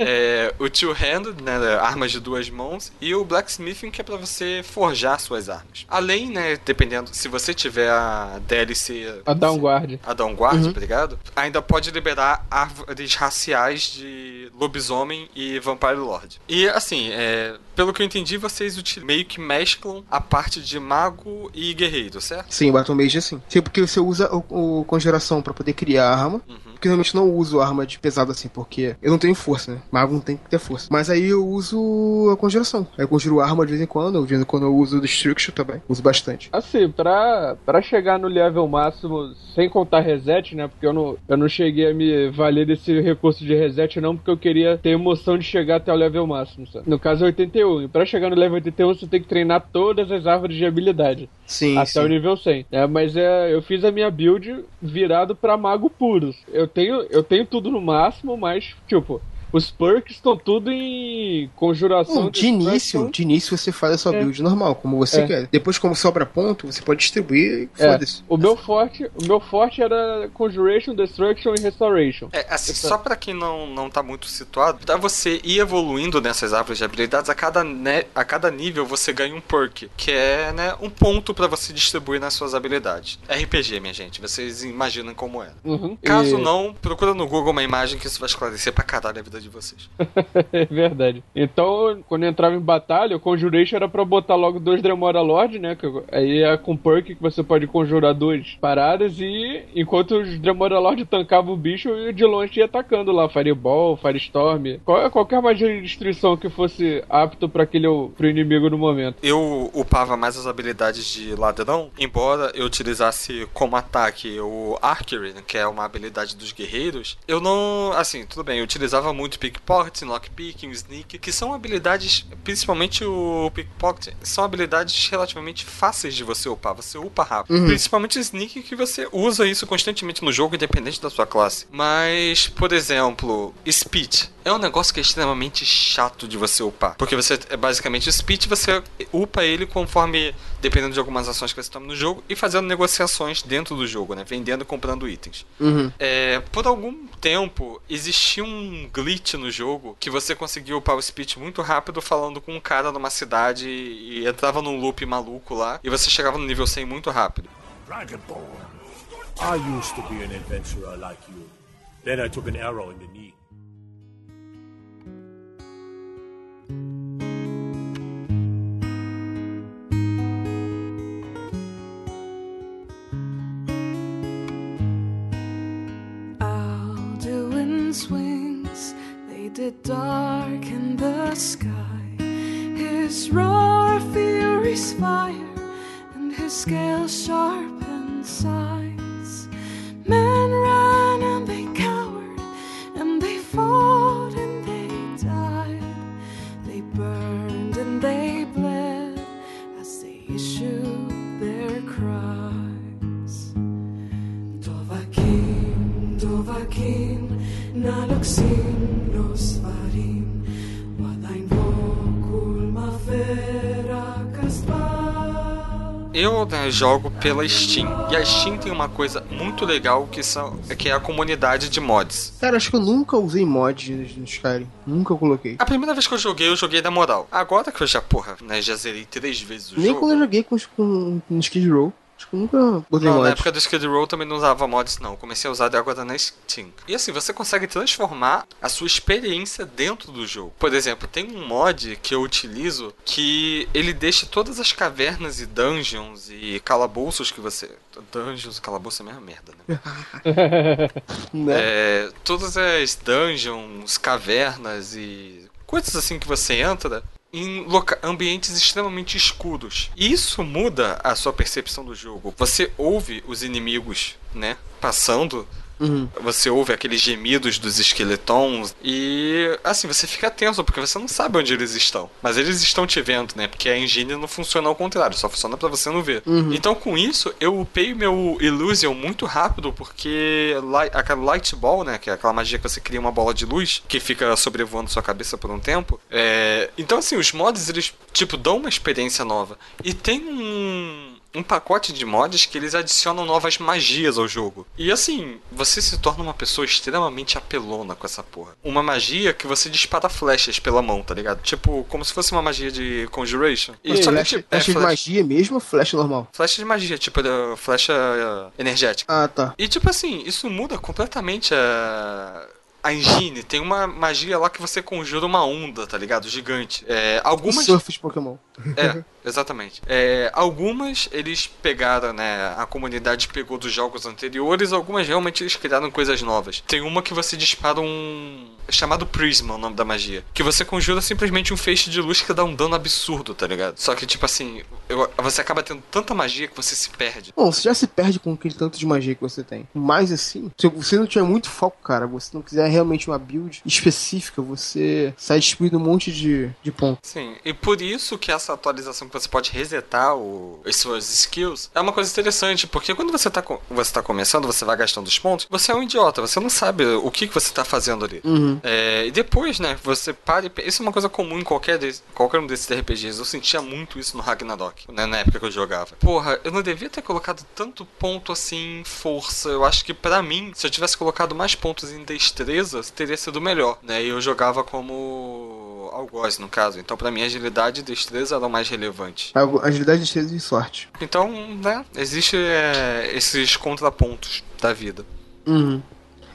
é, o two-handed, né, armas de duas mãos, e o blacksmithing que é pra você forjar suas armas. Além, né, dependendo, se você tiver a DLC... A Downguard. A Downguard, Uhum. obrigado. Ainda pode liberar árvores raciais de lobisomem e Vampire Lord. E assim, é, pelo que eu entendi, vocês meio que mesclam a parte de mago e guerreiro, certo? Sim, Battle Mage é assim. Sim, porque você usa o, o conjuração pra poder criar a arma. Uhum. Porque normalmente não uso arma de pesado assim, porque eu não tenho força, né? Mago não tem que ter força. Mas aí eu uso a conjuração. Aí eu conjuro arma de vez em quando, de vez em quando eu uso Destruction também. Uso bastante. Assim, pra, pra chegar no level máximo, sem contar reset, né? Porque eu não, eu não cheguei a me valer desse recurso de reset, não, porque eu queria ter emoção de chegar até o level máximo, sabe? No caso, 81. E pra chegar no level 81, você tem que treinar todas as árvores de habilidade. Sim, até sim. o nível 100. né? mas é, eu fiz a minha build virado pra mago puros. Eu tenho, eu tenho tudo no máximo, mas, tipo, os perks estão tudo em conjuração. Bom, de início, de início você faz a sua É. build normal, como você É. quer. Depois, como sobra ponto, você pode distribuir e É, foda-se. o meu forte, o meu forte era Conjuration, Destruction e Restoration. É, assim, só pra quem não, não tá muito situado, pra você ir evoluindo nessas árvores de habilidades, a cada, ne- a cada nível você ganha um perk, que é né, um ponto pra você distribuir nas suas habilidades. RPG, minha gente, vocês imaginam como é. Uhum. Caso E- não, procura no Google uma imagem que isso vai esclarecer pra caralho a vida de vocês. é verdade. Então, quando eu entrava em batalha, o Conjuration era pra botar logo dois Dremora Lord, né? aí é com perk que você pode conjurar duas paradas e enquanto os Dremora Lord tancavam o bicho, eu de longe ia atacando lá, Fireball, Firestorm, qual- qualquer magia de destruição que fosse apto para aquele pro inimigo no momento. Eu upava mais as habilidades de ladrão, embora eu utilizasse como ataque o Archery, né, que é uma habilidade dos guerreiros. Eu não, assim, tudo bem, eu utilizava muito pickpocket, lockpicking, sneak, que são habilidades, principalmente o pickpocket, são habilidades relativamente fáceis de você upar, você upa rápido. Uhum. Principalmente sneak que você usa isso constantemente no jogo, independente da sua classe. Mas, por exemplo, speed é um negócio que é extremamente chato de você upar. Porque você é basicamente o speed, você upa ele conforme, dependendo de algumas ações que você toma no jogo, e fazendo negociações dentro do jogo, né? Vendendo e comprando itens. Uhum. É, por algum tempo, existia um glitch no jogo que você conseguia upar o speed muito rápido falando com um cara numa cidade e entrava num loop maluco lá, e você chegava no nível 100 muito rápido. Dragonborn. I used to be an adventurer like you. Then I took an arrow in the knee. They did darken the sky. His roar fury's fire, and his scales sharpened sides. Men ran and they cowered, and they fought Eu né, jogo pela Steam. E a Steam tem uma coisa muito legal que, são, que é a comunidade de mods. Cara, acho que eu nunca usei mod no Skyrim. Nunca coloquei. A primeira vez que eu joguei, eu joguei na moral. Agora que eu já, porra, né, já zerei três vezes o Nem jogo. quando eu joguei com, com, com Skid Row. Acho que eu nunca botei Não, mod. na época do Skid Row também não usava mods, não. Comecei a usar agora na Steam. E assim, você consegue transformar a sua experiência dentro do jogo. Por exemplo, tem um mod que eu utilizo que ele deixa todas as cavernas e dungeons e calabouços que você. Dungeons e calabouço é a mesma merda, né? Né? É, todas as dungeons, cavernas e coisas assim que você entra em ambientes extremamente escuros. Isso muda a sua percepção do jogo. Você ouve os inimigos, né, passando. Uhum. Você ouve aqueles gemidos dos esqueletons e assim, você fica tenso porque você não sabe onde eles estão. Mas eles estão te vendo, né? Porque a engine não funciona ao contrário, só funciona pra você não ver. Uhum. Então com isso, eu upei meu Illusion muito rápido porque li- aquela Light Ball, né? Que é aquela magia que você cria uma bola de luz que fica sobrevoando sua cabeça por um tempo. É, Então assim, os mods eles tipo dão uma experiência nova. E tem um um pacote de mods que eles adicionam novas magias ao jogo. E assim, você se torna uma pessoa extremamente apelona com essa porra. Uma magia que você dispara flechas pela mão, tá ligado? Tipo, como se fosse uma magia de Conjuration. E que, flecha, é de magia mesmo ou flecha normal? Flecha de magia, tipo, da- flecha eh, energética. Ah, tá. E tipo assim, isso muda completamente a. A engine tem uma magia lá que você conjura uma onda, tá ligado? Gigante. É, algumas. surf de Pokémon. É, exatamente. É, algumas eles pegaram, né? A comunidade pegou dos jogos anteriores, algumas realmente eles criaram coisas novas. Tem uma que você dispara um. Chamado Prisma, o nome da magia. Que você conjura simplesmente um feixe de luz que dá um dano absurdo, tá ligado? Só que, tipo assim, eu- você acaba tendo tanta magia que você se perde. Bom, você já se perde com aquele tanto de magia que você tem. Mas assim, se você não tiver muito foco, cara, você não quiser realmente uma build específica, você sai distribuindo um monte de, de pontos. Sim, e por isso que essa atualização que você pode resetar o, as suas skills é uma coisa interessante, porque quando você tá, você tá começando, você vai gastando os pontos, você é um idiota, você não sabe o que, que você tá fazendo ali. Uhum. É, e depois, né, você para e. Isso é uma coisa comum em qualquer, qualquer um desses RPGs. Eu sentia muito isso no Ragnarok, né, na época que eu jogava. Porra, eu não devia ter colocado tanto ponto assim em força. Eu acho que pra mim, se eu tivesse colocado mais pontos em destreza, teria sido melhor, né? E eu jogava como algoz, no caso. Então, pra mim, agilidade e destreza eram mais relevantes. Agilidade, destreza e sorte. Então, né, existe é, esses contrapontos da vida. Uhum.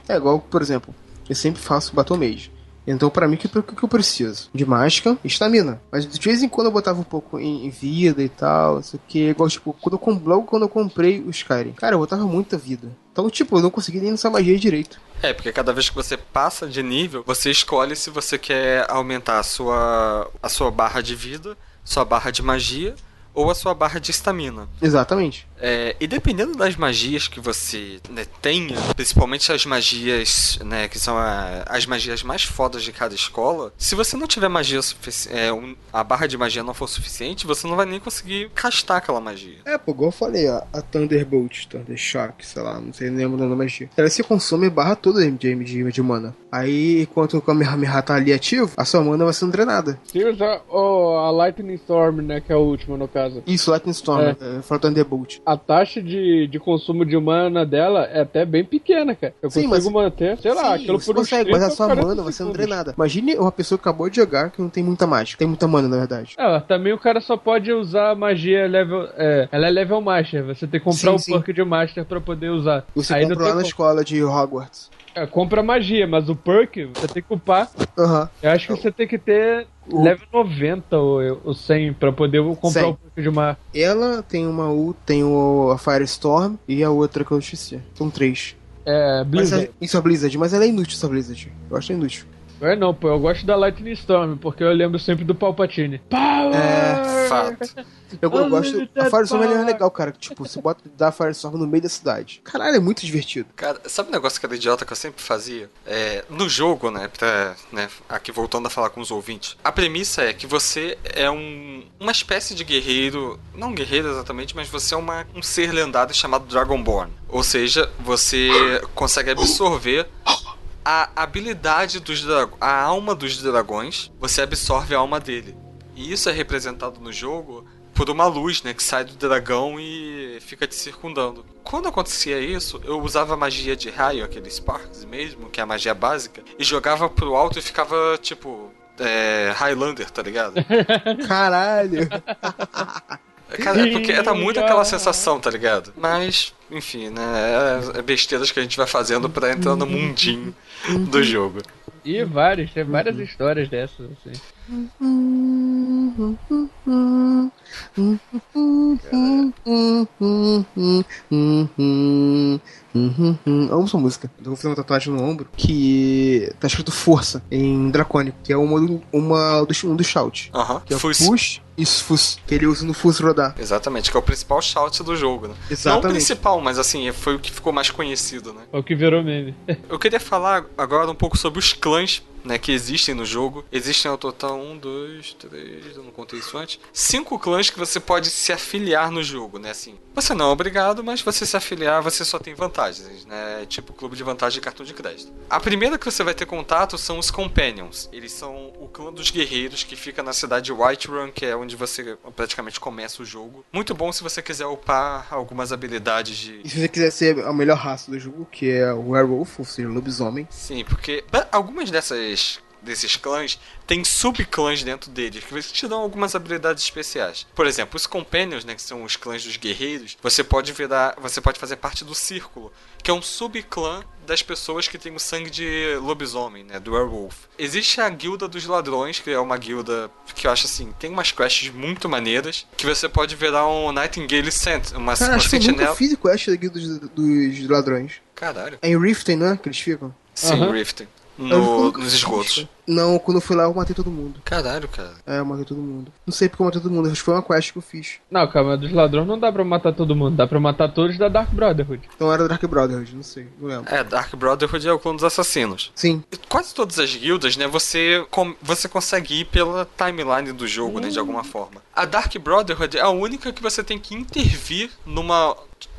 É igual, por exemplo, eu sempre faço Battle Mage. Então, pra mim, o que, que eu preciso? De mágica e estamina. Mas de vez em quando eu botava um pouco em, em vida e tal, não sei o que. Igual, tipo, quando eu, logo quando eu comprei o Skyrim. Cara, eu botava muita vida. Então, tipo, eu não conseguia nem nessa magia direito. É, porque cada vez que você passa de nível, você escolhe se você quer aumentar a sua, a sua barra de vida, sua barra de magia ou a sua barra de estamina. Exatamente. É, e dependendo das magias que você né, tenha, principalmente as magias, né, que são a- as magias mais fodas de cada escola, se você não tiver magia suficiente, a barra de magia não for suficiente, você não vai nem conseguir castar aquela magia. É, pô, igual eu falei, ó, a Thunderbolt, Thundershock, sei lá, não sei, não lembro o nome da magia. Ela se consome barra toda de, de, de mana. Aí, enquanto o Kamehameha tá ali ativo, a sua mana vai sendo drenada. Se usar oh, a Lightning Storm, né, que é a última no caso. Isso, Lightning Storm, É. é. fala Thunderbolt. A taxa de, de consumo de mana dela é até bem pequena, cara. Eu Sim, consigo mas- manter, sei lá, Sim, aquilo você por consegue, mas a 30 sua ou 40 mana vai sendo segundos. drenada. Imagine uma pessoa que acabou de jogar que não tem muita mágica. Tem muita mana, na verdade. É, também o cara só pode usar magia level. É, ela é level master. Você tem que comprar Sim, o sim. perk de master pra poder usar. Você Aí não lá na escola de Hogwarts. É, compra magia, mas o perk você tem que upar. Aham. Eu acho que você tem que ter O- level 90 ou, ou 100 pra poder comprar 100. o perk de mar. Ela tem uma U, tem o, a Firestorm e a outra que eu esqueci. São três. É, Mas Blizzard. a- isso é Blizzard, mas ela é inútil essa Blizzard. Eu acho inútil. É não, pô, eu gosto da Lightning Storm, porque eu lembro sempre do Palpatine. Power! É, Fato. Eu, eu gosto. A Firestorm é legal, cara. que, Tipo, você bota dá a Firestorm no meio da cidade. Caralho, é muito divertido. Cara, sabe um negócio que era idiota que eu sempre fazia? É, no jogo, né, pra, né, aqui voltando a falar com os ouvintes, a premissa é que você é um, uma espécie de guerreiro, não guerreiro exatamente, mas você é uma, um ser lendário chamado Dragonborn. Ou seja, você consegue absorver a habilidade dos dragões, a alma dos dragões, você absorve a alma dele. E isso é representado no jogo por uma luz, né, que sai do dragão e fica te circundando. Quando acontecia isso, eu usava magia de raio, aquele Sparks mesmo, que é a magia básica, e jogava pro alto e ficava tipo é, Highlander, tá ligado? Caralho. Cara, é porque era muito aquela sensação, tá ligado? Mas, enfim, né? É, é besteiras que a gente vai fazendo pra entrar no mundinho do jogo. E vários, tem várias histórias dessas, assim. Amo essa música. Eu vou fazer uma tatuagem no ombro que tá escrito força em dracônico, que é uma, uma dos, um dos shout. Aham. Que é Fus. push e fus, que ele usa no fus rodar. Exatamente, que é o principal shout do jogo, né? Não o Exatamente. principal, mas assim, foi o que ficou mais conhecido, né? É o que virou meme. Eu queria falar agora um pouco sobre os clãs né, que existem no jogo. Existem ao total um, dois, três, eu não contei isso antes. Cinco clãs que você pode se afiliar no jogo, né? Assim, você não é obrigado, mas você se afiliar, você só tem vantagens, né? Tipo clube de vantagem de cartão de crédito. A primeira que você vai ter contato são os Companions. Eles são o clã dos guerreiros que fica na cidade de Whiterun, que é onde você praticamente começa o jogo. Muito bom se você quiser upar algumas habilidades de E se você quiser ser a melhor raça do jogo, que é o Werewolf, ou seja, lobisomem, Sim, porque algumas dessas desses clãs têm subclãs dentro deles que te dão algumas habilidades especiais. Por exemplo, os companions, né, que são os clãs dos guerreiros, você pode virar, você pode fazer parte do círculo, que é um subclã das pessoas que têm o sangue de lobisomem, né, do werewolf. Existe a guilda dos ladrões, que é uma guilda que eu acho assim, tem umas quests muito maneiras, que você pode virar um Nightingale Sent, uma, Cara, uma acho que eu nunca sentinela. fiz quest da guilda dos, dos ladrões. Caralho. É em Riften, não é? Que eles ficam? Sim, Aham. Riften. No, nos esgotos. Não, quando eu fui lá eu matei todo mundo. Caralho, cara. É, eu matei todo mundo. Não sei porque eu matei todo mundo, acho que foi uma quest que eu fiz. Não, calma, dos ladrões não dá pra matar todo mundo, dá pra matar todos da Dark Brotherhood. Então era Dark Brotherhood, não sei, não lembro. É, Dark Brotherhood é o clã dos assassinos. Sim, Quase todas as guildas, né, você, com- você consegue ir pela timeline do jogo, né, de alguma forma. A Dark Brotherhood é a única que você tem que intervir numa...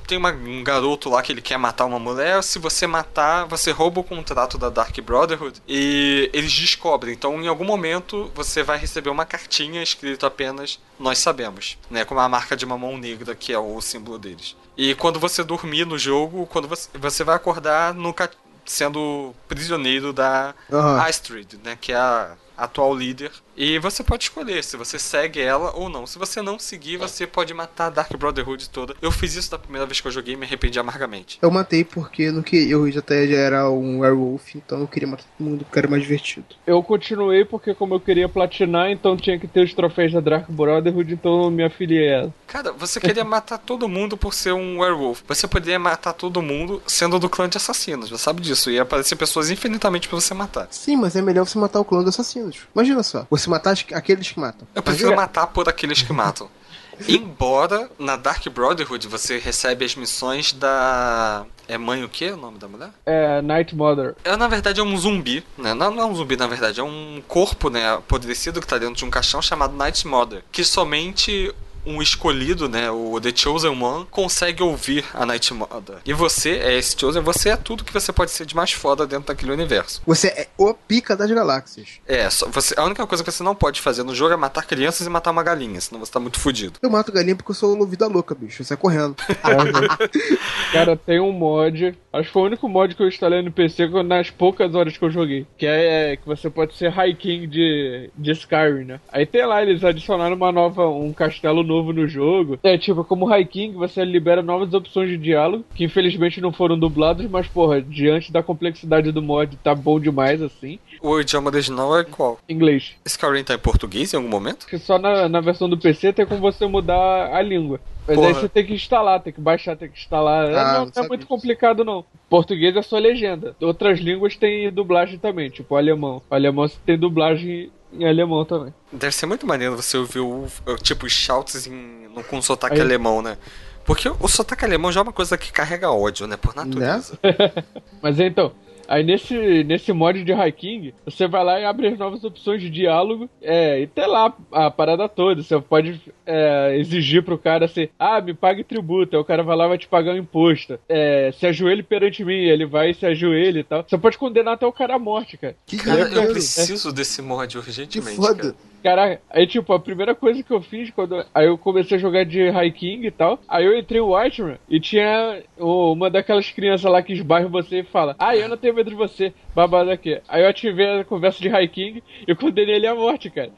Tem uma- um garoto lá que ele quer matar uma mulher, se você matar, você rouba o contrato da Dark Brotherhood e eles descobrem. Então, em algum momento, você vai receber uma cartinha escrito apenas Nós Sabemos, né, com uma marca de uma mão negra, que é o símbolo deles. E quando você dormir no jogo, quando você, você vai acordar no, ca- sendo prisioneiro da Aham. Astrid, né, que é a atual líder. E você pode escolher se você segue ela ou não. Se você não seguir, você pode matar a Dark Brotherhood toda. Eu fiz isso da primeira vez que eu joguei e me arrependi amargamente. eu matei porque não que eu já até já era um werewolf, então eu queria matar todo mundo porque era mais divertido. Eu continuei porque como eu queria platinar, então tinha que ter os troféus da Dark Brotherhood, então eu me afiliei a ela. Cara, você queria matar todo mundo por ser um werewolf. Você poderia matar todo mundo sendo do clã de assassinos. Você sabe disso. Ia aparecer pessoas infinitamente pra você matar. Sim, mas é melhor você matar o clã dos assassinos. Imagina só, você matar as- aqueles que matam. Eu prefiro matar por aqueles que matam. Embora na Dark Brotherhood você recebe as missões da. É mãe o quê? O nome da mulher? É, Night Mother. É, na verdade, é um zumbi, né? Não, não é um zumbi, na verdade, é um corpo, né, apodrecido que tá dentro de um caixão chamado Night Mother. Que somente um escolhido, né, o The Chosen One, consegue ouvir a Night Mother. E você é esse Chosen, você é tudo que você pode ser de mais foda dentro daquele universo. Você é o pica das galáxias. É, só, você, a única coisa que você não pode fazer no jogo é matar crianças e matar uma galinha, senão você tá muito fudido. Eu mato galinha porque eu sou vida louca, bicho. Eu saio correndo. Cara, tem um mod. Acho que foi o único mod que eu instalei no PC nas poucas horas que eu joguei. Que é, que você pode ser High King de, de Skyrim, né? Aí tem lá, eles adicionaram uma nova, um castelo novo no jogo. É tipo, como High King, você libera novas opções de diálogo, que infelizmente não foram dublados, mas porra, diante da complexidade do mod, tá bom demais assim. O idioma original é qual? Inglês. Skyrim tá em português em algum momento? Que só na, na versão do PC tem como você mudar a língua. Mas Porra. aí você tem que instalar, tem que baixar, tem que instalar. É, Ah, não, não não é muito complicado, não. Português é só legenda. Outras línguas tem dublagem também, tipo o alemão. O alemão tem dublagem em alemão também. Deve ser muito maneiro você ouvir o, o- tipo shouts em, no- com sotaque Aí- alemão, né? Porque o sotaque alemão já é uma coisa que carrega ódio, né? Por natureza. Mas então, aí nesse, nesse mod de High King, você vai lá e abre as novas opções de diálogo. É, e tem lá a parada toda. Você pode é, exigir pro cara assim: ah, me pague tributo. Aí o cara vai lá e vai te pagar um imposto. É, se ajoelhe perante mim, ele vai e se ajoelha e tal. Você pode condenar até o cara à morte, cara. Que Cara, eu maneiro. preciso desse mod Que urgentemente. foda. cara. Caraca, aí tipo, a primeira coisa que eu fiz quando. Aí eu comecei a jogar de High King e tal. Aí eu entrei o Whiterun e tinha uma daquelas crianças lá que esbarra você e fala: Ah, eu não tenho medo de você, babado aqui. Aí eu ativei a conversa de High King e condenei ele à morte, cara.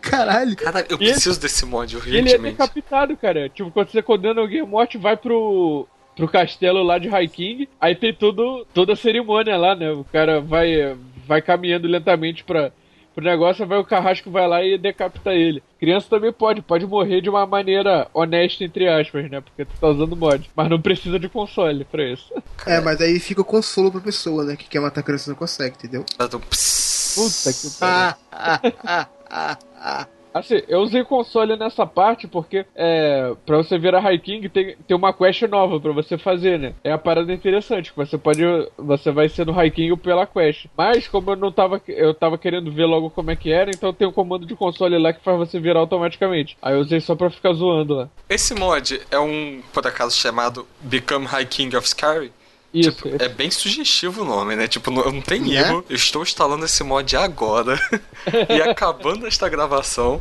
Caralho. Cara, eu E ele- preciso desse mod E ele é urgentemente. decapitado, cara. Tipo, quando você condena alguém à morte, vai pro. Pro castelo lá de High King, aí tem tudo, toda a cerimônia lá, né? O cara vai, vai caminhando lentamente pra, pro negócio, vai o carrasco vai lá e decapita ele. Criança também pode, pode morrer de uma maneira honesta, entre aspas, né? Porque tu tá usando mod. Mas não precisa de console pra isso. É, mas aí fica o consolo pra pessoa, né? Que quer matar a criança e não consegue, entendeu? Puta que pariu. Ah, ah, ah, ah, ah. Assim, eu usei console nessa parte porque é, pra você virar High King tem, tem uma quest nova pra você fazer, né? É a parada interessante, que você pode. Você vai ser no High King pela quest. Mas como eu não tava. Eu tava querendo ver logo como é que era, então tem um comando de console lá que faz você virar automaticamente. Aí eu usei só pra ficar zoando lá. Esse mod é um, por acaso, chamado Become High King of Skyrim? Isso. Tipo, é bem sugestivo o nome, né? Tipo, não, não tem Né? erro. Eu estou instalando esse mod agora. e acabando esta gravação.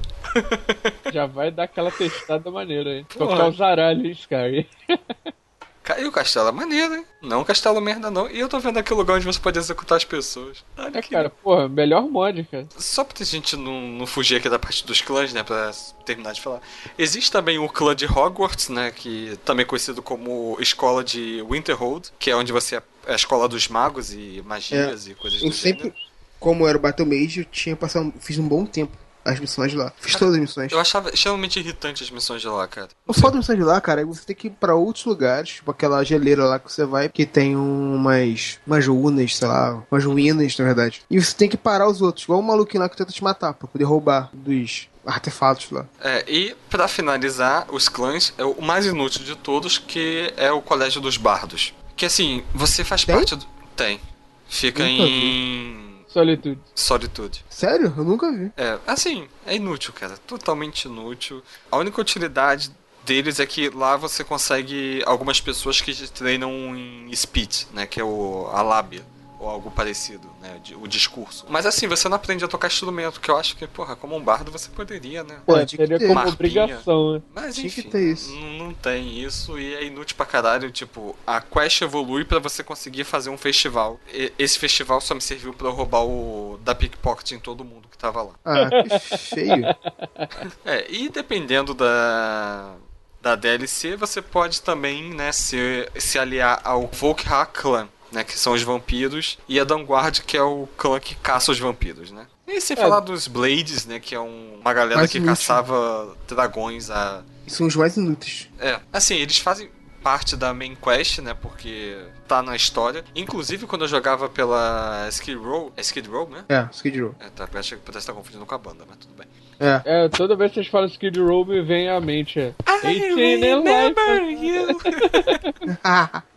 Já vai dar aquela testada maneira aí. Tocar o zaralho em Skyrim. Caiu o castelo é maneiro, hein? Não um castelo merda, não. E eu tô vendo aqui o lugar onde você pode executar as pessoas. Olha É, que- cara, porra, melhor mod, cara. Só pra gente não, não fugir aqui da parte dos clãs, né? Pra terminar de falar. Existe também o clã de Hogwarts, né? Que também é conhecido como Escola de Winterhold, que é onde você é a escola dos magos e magias e coisas do Eu sempre, gênero. como era o Battle Mage, eu tinha passado, fiz um bom tempo as missões lá. Fiz todas as missões. Eu achava extremamente irritante as missões de lá, cara. O foda das missões de lá, cara, é você tem que ir pra outros lugares, tipo aquela geleira lá que você vai, que tem umas, umas ruínas, sei lá, umas ruínas, na verdade. E você tem que parar os outros, igual o maluquinho lá que tenta te matar, pra poder roubar dos artefatos lá. É, e pra finalizar, os clãs é o mais inútil de todos, que é o Colégio dos Bardos. Que assim, você faz Tem? parte do. Tem. Fica em. Solitude. Solitude. Sério? Eu nunca vi. É, assim, é inútil, cara. Totalmente inútil. A única utilidade deles é que lá você consegue algumas pessoas que treinam em speech, né? Que é o, a lábia. Ou algo parecido, né? O discurso. Mas assim, você não aprende a tocar instrumento, que eu acho que, porra, como um bardo você poderia, né? Pô, é, teria ter. como Marpinha. obrigação, né? Mas Tinha enfim, que ter isso. não tem isso e é inútil pra caralho. Tipo, a quest evolui pra você conseguir fazer um festival. E- esse festival só me serviu pra eu roubar o da pickpocket em todo mundo que tava lá. Ah, que feio. É, e dependendo da da DLC, você pode também, né, se, se aliar ao Volkra Clan, né, que são os vampiros, e a Vanguard, que é o clã que caça os vampiros, né? E sem É. falar dos Blades, né, que é um- uma galera Mais que inútil. caçava dragões a São os mais inúteis. é, assim, eles fazem parte da main quest, né? Porque tá na história. Inclusive, quando eu jogava pela Skid Row. É Skid Row, né? É, Skid Row. É, tá, eu achei que pudesse estar confundindo com a banda, mas tudo bem. É. É, toda vez que vocês falam Skid Row me vem à mente. É. 18 in Life.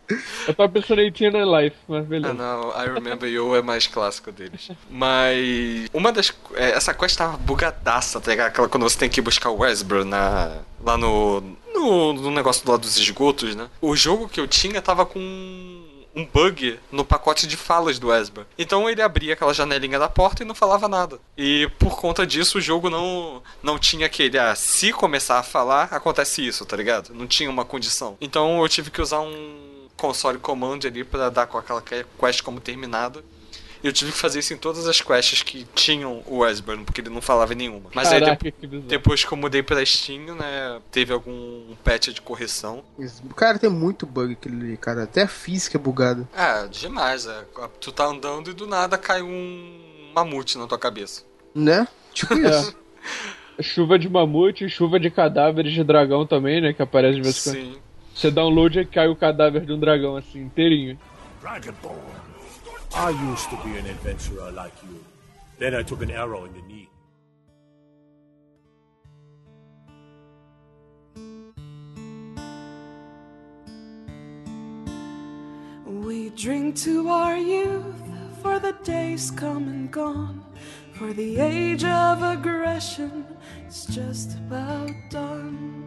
Eu tava pensando em 18 in Life, mas Ah, beleza. não, I Remember You é mais clássico deles. Mas. Uma das. é, essa quest tava bugadaça, tá ligado? Aquela quando você tem que buscar o Westboro na, lá no, no. no negócio lá dos esgotos, né? O jogo que eu tinha tava com um bug no pacote de falas do Esber. Então ele abria aquela janelinha da porta e não falava nada. E por conta disso o jogo não, não tinha aquele, ah, se começar a falar, acontece isso, tá ligado? Não tinha uma condição. Então eu tive que usar um console command ali pra dar com aquela quest como terminada. E eu tive que fazer isso em todas as quests que tinham o Westburn, porque ele não falava em nenhuma. Mas aí Caraca, de- que depois que eu mudei pra Steam, né, teve algum patch de correção. Cara, tem muito bug aquele ali, cara. Até a física é bugada. É, demais. É. Tu tá andando e do nada cai um mamute na tua cabeça. Né? Tipo isso. Chuva de mamute, chuva de cadáveres de dragão também, né? Que aparece de vez em quando. Sim. Você download e cai o cadáver de um dragão assim, inteirinho. Dragonborn. I used to be an adventurer like you. Then I took an arrow in the knee. We drink to our youth, for the days come and gone. For the age of aggression is just about done.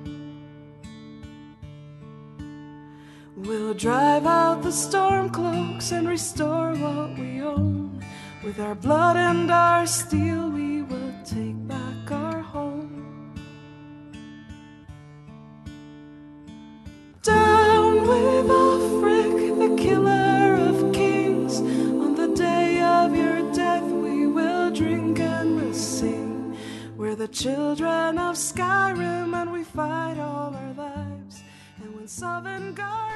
We'll drive out the storm cloaks and restore what we own. With our blood and our steel, we will take back our home. Down with Afric, the killer of kings. On the day of your death, we will drink and we'll sing. We're the children of Skyrim, and we fight all our lives.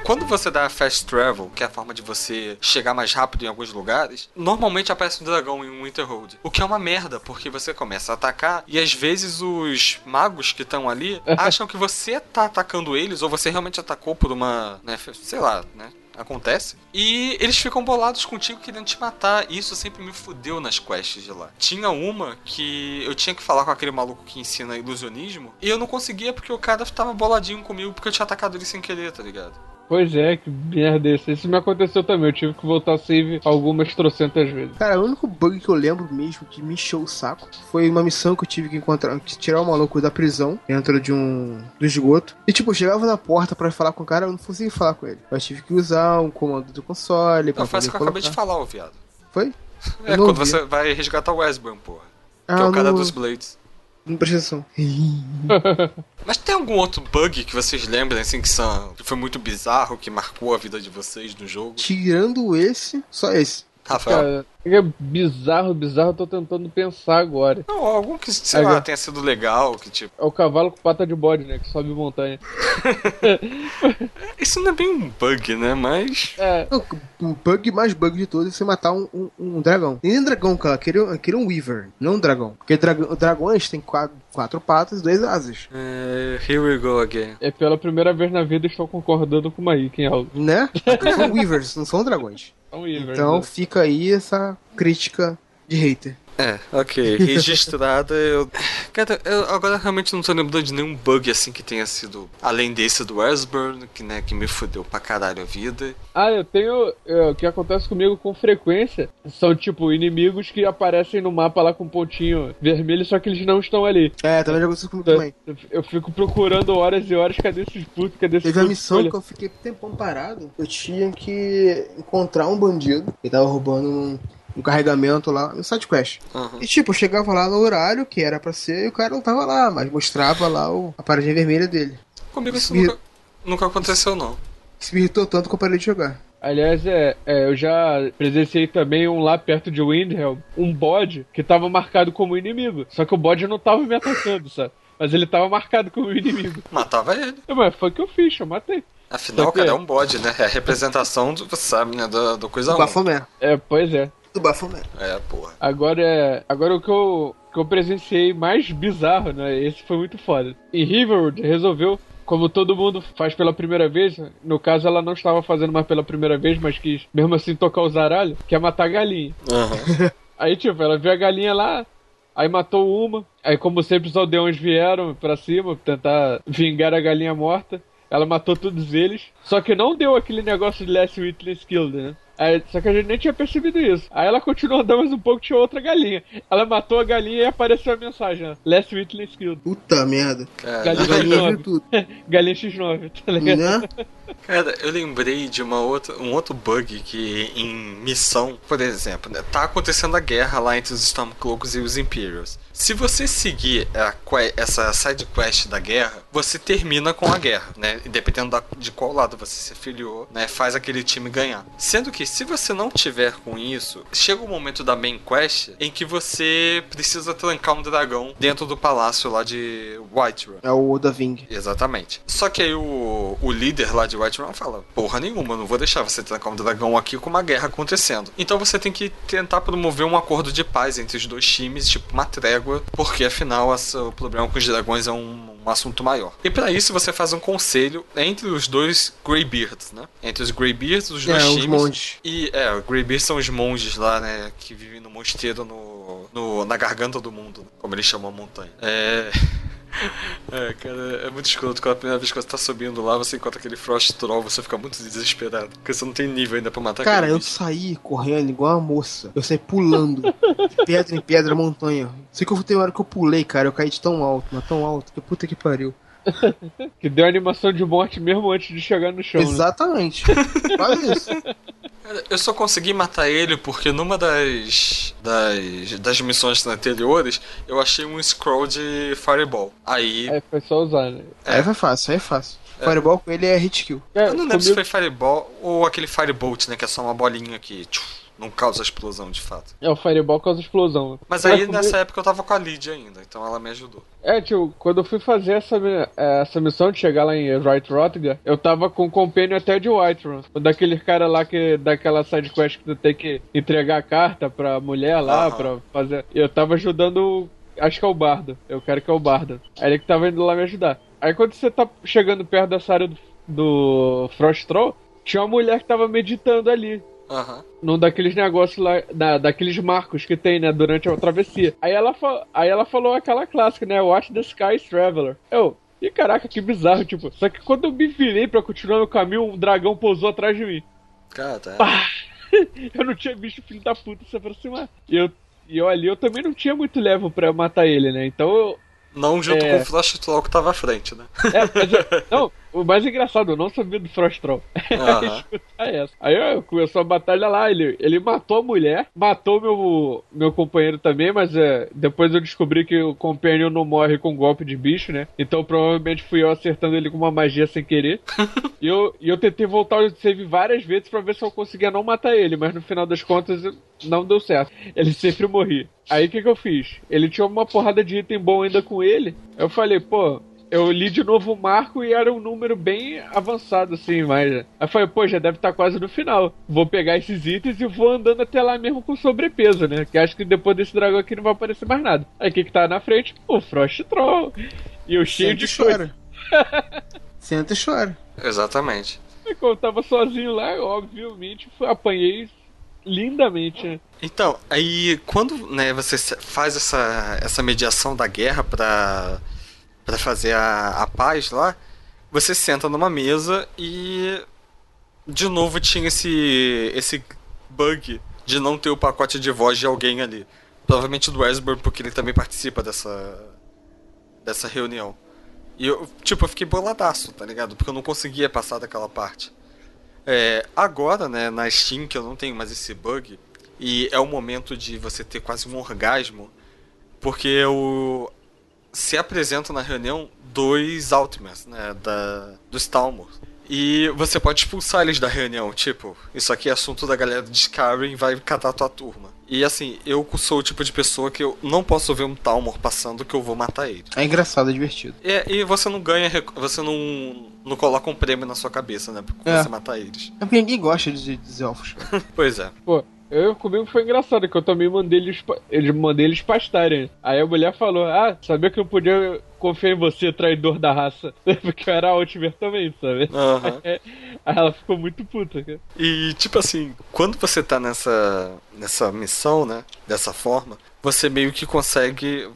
Quando você dá fast travel, que é a forma de você chegar mais rápido em alguns lugares, normalmente aparece um dragão em Winterhold. O que é uma merda, porque você começa a atacar e às vezes os magos que estão ali acham que você tá atacando eles ou você realmente atacou por uma, né, sei lá, né? Acontece. E eles ficam bolados contigo querendo te matar. E isso sempre me fudeu nas quests de lá. Tinha uma que eu tinha que falar com aquele maluco que ensina ilusionismo. E eu não conseguia porque o cara tava boladinho comigo porque eu tinha atacado ele sem querer, tá ligado? Pois é, que merda é esse. Isso me aconteceu também. Eu tive que voltar a save algumas trocentas vezes. Cara, o único bug que eu lembro mesmo que me encheu o saco foi uma missão que eu tive que encontrar, que tirar o maluco da prisão dentro de um do esgoto. E tipo, eu chegava na porta pra falar com o cara, eu não conseguia falar com ele. Eu tive que usar um comando do console pra Não, foi isso poder que eu acabei de falar, ô viado. Foi? É, quando ouvi. você vai resgatar o Westburn, porra. Ah, que é o cara não- dos Blades. Não presta atenção. Mas tem algum outro bug que vocês lembram, assim, que, são, que foi muito bizarro, que marcou a vida de vocês no jogo? Tirando esse, só esse. Rafael? Cara, é bizarro, bizarro, eu tô tentando pensar agora. Não, algum que, sei É, lá, já. tenha sido legal, que tipo... É o cavalo com pata de bode, né? Que sobe montanha. Isso não é bem um bug, né? Mas... É, O bug mais bug de todos é você matar um, um, um dragão. Nem um dragão, cara. Aquele, aquele é um Weaver, não um dragão. Porque dragão, dragões têm quatro, quatro patas e duas asas. É, here we go again. é pela primeira vez na vida estou concordando com o Maíque em algo. Né? são Weavers, não são dragões. São Weavers, Então né? fica aí essa crítica de hater. É, ok. Registrada, eu. Cara, eu agora realmente não tô lembrando de nenhum bug assim que tenha sido. Além desse do Westburn, que, né, que me fudeu pra caralho a vida. Ah, eu tenho. é, o que acontece comigo com frequência são, tipo, inimigos que aparecem no mapa lá com um pontinho vermelho, só que eles não estão ali. É, também já aconteceu comigo também. Eu, eu fico procurando horas e horas, cadê esses putos? Cadê esses Teve a putos? missão Olha, que eu fiquei tempão parado. Eu tinha que encontrar um bandido que tava roubando um, um carregamento lá no sidequest. Aham. E tipo, eu chegava lá no horário que era pra ser e o cara não tava lá, mas mostrava lá o, a paradinha vermelha dele. Comigo isso Me- nunca, nunca aconteceu, não. Isso me irritou tanto que eu parei de jogar. Aliás, é, é, eu já presenciei também um lá perto de Windhelm, um bode que tava marcado como inimigo. Só que o bode não tava me atacando, sabe? Mas ele tava marcado como inimigo. Matava ele. É, Mas foi o que eu fiz, eu matei. Afinal, que- cara é um bode, né? É a representação do, você sabe, né? Do, do coisa ruim. Bafomé. É, pois é. Do Bafomé. É, porra. Agora é. Agora o que eu, que eu presenciei mais bizarro, né? Esse foi muito foda. Em Riverwood resolveu, como todo mundo faz pela primeira vez, no caso ela não estava fazendo mais pela primeira vez, mas quis mesmo assim tocar o zaralho, que é matar a galinha. Aham. Aí, tipo, ela viu a galinha lá, aí matou uma. Aí, como sempre, os aldeões vieram pra cima pra tentar vingar a galinha morta. Ela matou todos eles. Só que não deu aquele negócio de Last Witness Killed, né? Aí, só que a gente nem tinha percebido isso. Aí ela continuou andando mais um pouco tinha outra galinha. Ela matou a galinha e apareceu a mensagem, né? Last Witness Killed. Puta merda. Cara, Galinha A galinha viu X9. tudo. galinha X9, tá ligado? Né? Cara, eu lembrei de uma outra, um outro bug que em missão, por exemplo, né, tá acontecendo a guerra lá entre os Stormcloaks e os Imperials. Se você seguir a essa side quest da guerra, você termina com a guerra, né? E dependendo da- de qual lado você se afiliou, né? Faz aquele time ganhar. Sendo que se você não tiver com isso, chega o momento da main quest em que você precisa trancar um dragão dentro do palácio lá de Whiterun. É o Oda Ving. Exatamente. Só que aí o, o líder lá de Whiterun fala: Porra nenhuma, eu não vou deixar você trancar um dragão aqui com uma guerra acontecendo. Então você tem que tentar promover um acordo de paz entre os dois times, tipo uma trégua, porque afinal o problema com os dragões é um, um assunto maior. E pra isso você faz um conselho entre os dois Greybeards, né? Entre os Greybeards, os dois É, os times. monges. E é, os Greybeards são os monges lá, né? Que vivem no mosteiro no, no- na garganta do mundo, como eles chamam a montanha. É. É, cara, é muito escroto. Quando a primeira vez que você tá subindo lá, você encontra aquele Frost Troll, você fica muito desesperado. Porque você não tem nível ainda pra matar Cara, eu bicho. saí correndo igual uma moça. Eu saí pulando. de pedra em pedra, montanha. Sei que eu tem uma hora que eu pulei, cara. Eu caí de tão alto, mas tão alto. Que puta que pariu. Que deu animação de morte mesmo antes de chegar no chão. né? Exatamente. Quase isso. Eu só consegui matar ele porque numa das, das, das missões anteriores eu achei um scroll de Fireball. Aí. É, foi só usar, né? Aí foi fácil, aí é fácil. Fireball com ele é hit kill. É, Eu não lembro se comigo- foi Fireball ou aquele Firebolt, né? Que é só uma bolinha que tchuf, não causa explosão de fato. É, o Fireball causa explosão. Mas É, aí nessa época eu tava com a Lydia ainda, então ela me ajudou. É, tio, quando eu fui fazer essa, mi- essa missão de chegar lá em Right Rottinger, eu tava com o companion até de Whiterun. Daquele cara lá que. Daquela sidequest que tu tem que entregar a carta pra mulher lá, Aham. pra fazer. Eu tava ajudando. Acho que é o Bardo. Eu quero que é o Bardo. Aí ele que tava indo lá me ajudar. Aí quando você tá chegando perto dessa área do, do Frost Troll, tinha uma mulher que tava meditando ali. Aham. Num daqueles negócios lá, da, daqueles marcos que tem, né, durante a travessia. Aí ela, aí ela falou aquela clássica, né, Watch the Skies Traveler. Eu, e caraca, que bizarro, tipo. Só que quando eu me virei pra continuar meu caminho, um dragão pousou atrás de mim. Cara, tá. Pá! eu não tinha visto o filho da puta se aproximar. E eu, e eu ali, eu também não tinha muito level pra matar ele, né, então eu, Não junto É. com o Flash Troll que tava à frente, né? É, mas eu- não, o mais engraçado, eu não sabia do Frost Troll. Aham. Escutar essa. Aí eu, começou a batalha lá, ele, ele matou a mulher, matou meu, meu companheiro também, mas é, depois eu descobri que o companheiro não morre com golpe de bicho, né? Então provavelmente fui eu acertando ele com uma magia sem querer. e, eu, e eu tentei voltar o save várias vezes pra ver se eu conseguia não matar ele, mas no final das contas não deu certo. Ele sempre morria. Aí o que, que eu fiz? Ele tinha uma porrada de item bom ainda com ele. Eu falei, pô, eu li de novo o marco e era um número bem avançado, assim, mas. Aí falei, pô, já deve estar quase no final. Vou pegar esses itens e vou andando até lá mesmo com sobrepeso, né? Que acho que depois desse dragão aqui não vai aparecer mais nada. Aí o que, que tá na frente? O Frost Troll. E eu cheio Senta de coisa. chora. Senta e chora. Exatamente. E como eu tava sozinho lá, obviamente, fui- apanhei lindamente, né? Então, aí quando né, você faz essa, essa mediação da guerra pra, pra fazer a, a paz lá, você senta numa mesa e de novo tinha esse, esse bug de não ter o pacote de voz de alguém ali. Provavelmente do Westbrook, porque ele também participa dessa, dessa reunião. E eu, tipo, eu fiquei boladaço, tá ligado? Porque eu não conseguia passar daquela parte. É, agora, né, na Steam, que eu não tenho mais esse bug, e é o momento de você ter quase um orgasmo, porque eu se apresentam na reunião dois Ultimates, né, da, dos Talmor. E você pode expulsar eles da reunião, tipo, isso aqui é assunto da galera de Skyrim, vai catar a tua turma. E assim, eu sou o tipo de pessoa que eu não posso ver um Talmor passando que eu vou matar ele. É engraçado, é divertido. É, e você não ganha, rec- você não, não coloca um prêmio na sua cabeça, né, por É. você matar eles. É porque ninguém gosta de, dos elfos. Pois é. Pô, eu comigo foi engraçado, que eu também mandei eles, eles mandei eles pastarem. Aí a mulher falou, ah, sabia que eu podia confiar em você, traidor da raça. Porque eu era Altimer também, sabe? Aham. Aí ela ficou muito puta, cara. E tipo assim, quando você tá nessa nessa missão, né, dessa forma, você meio que consegue,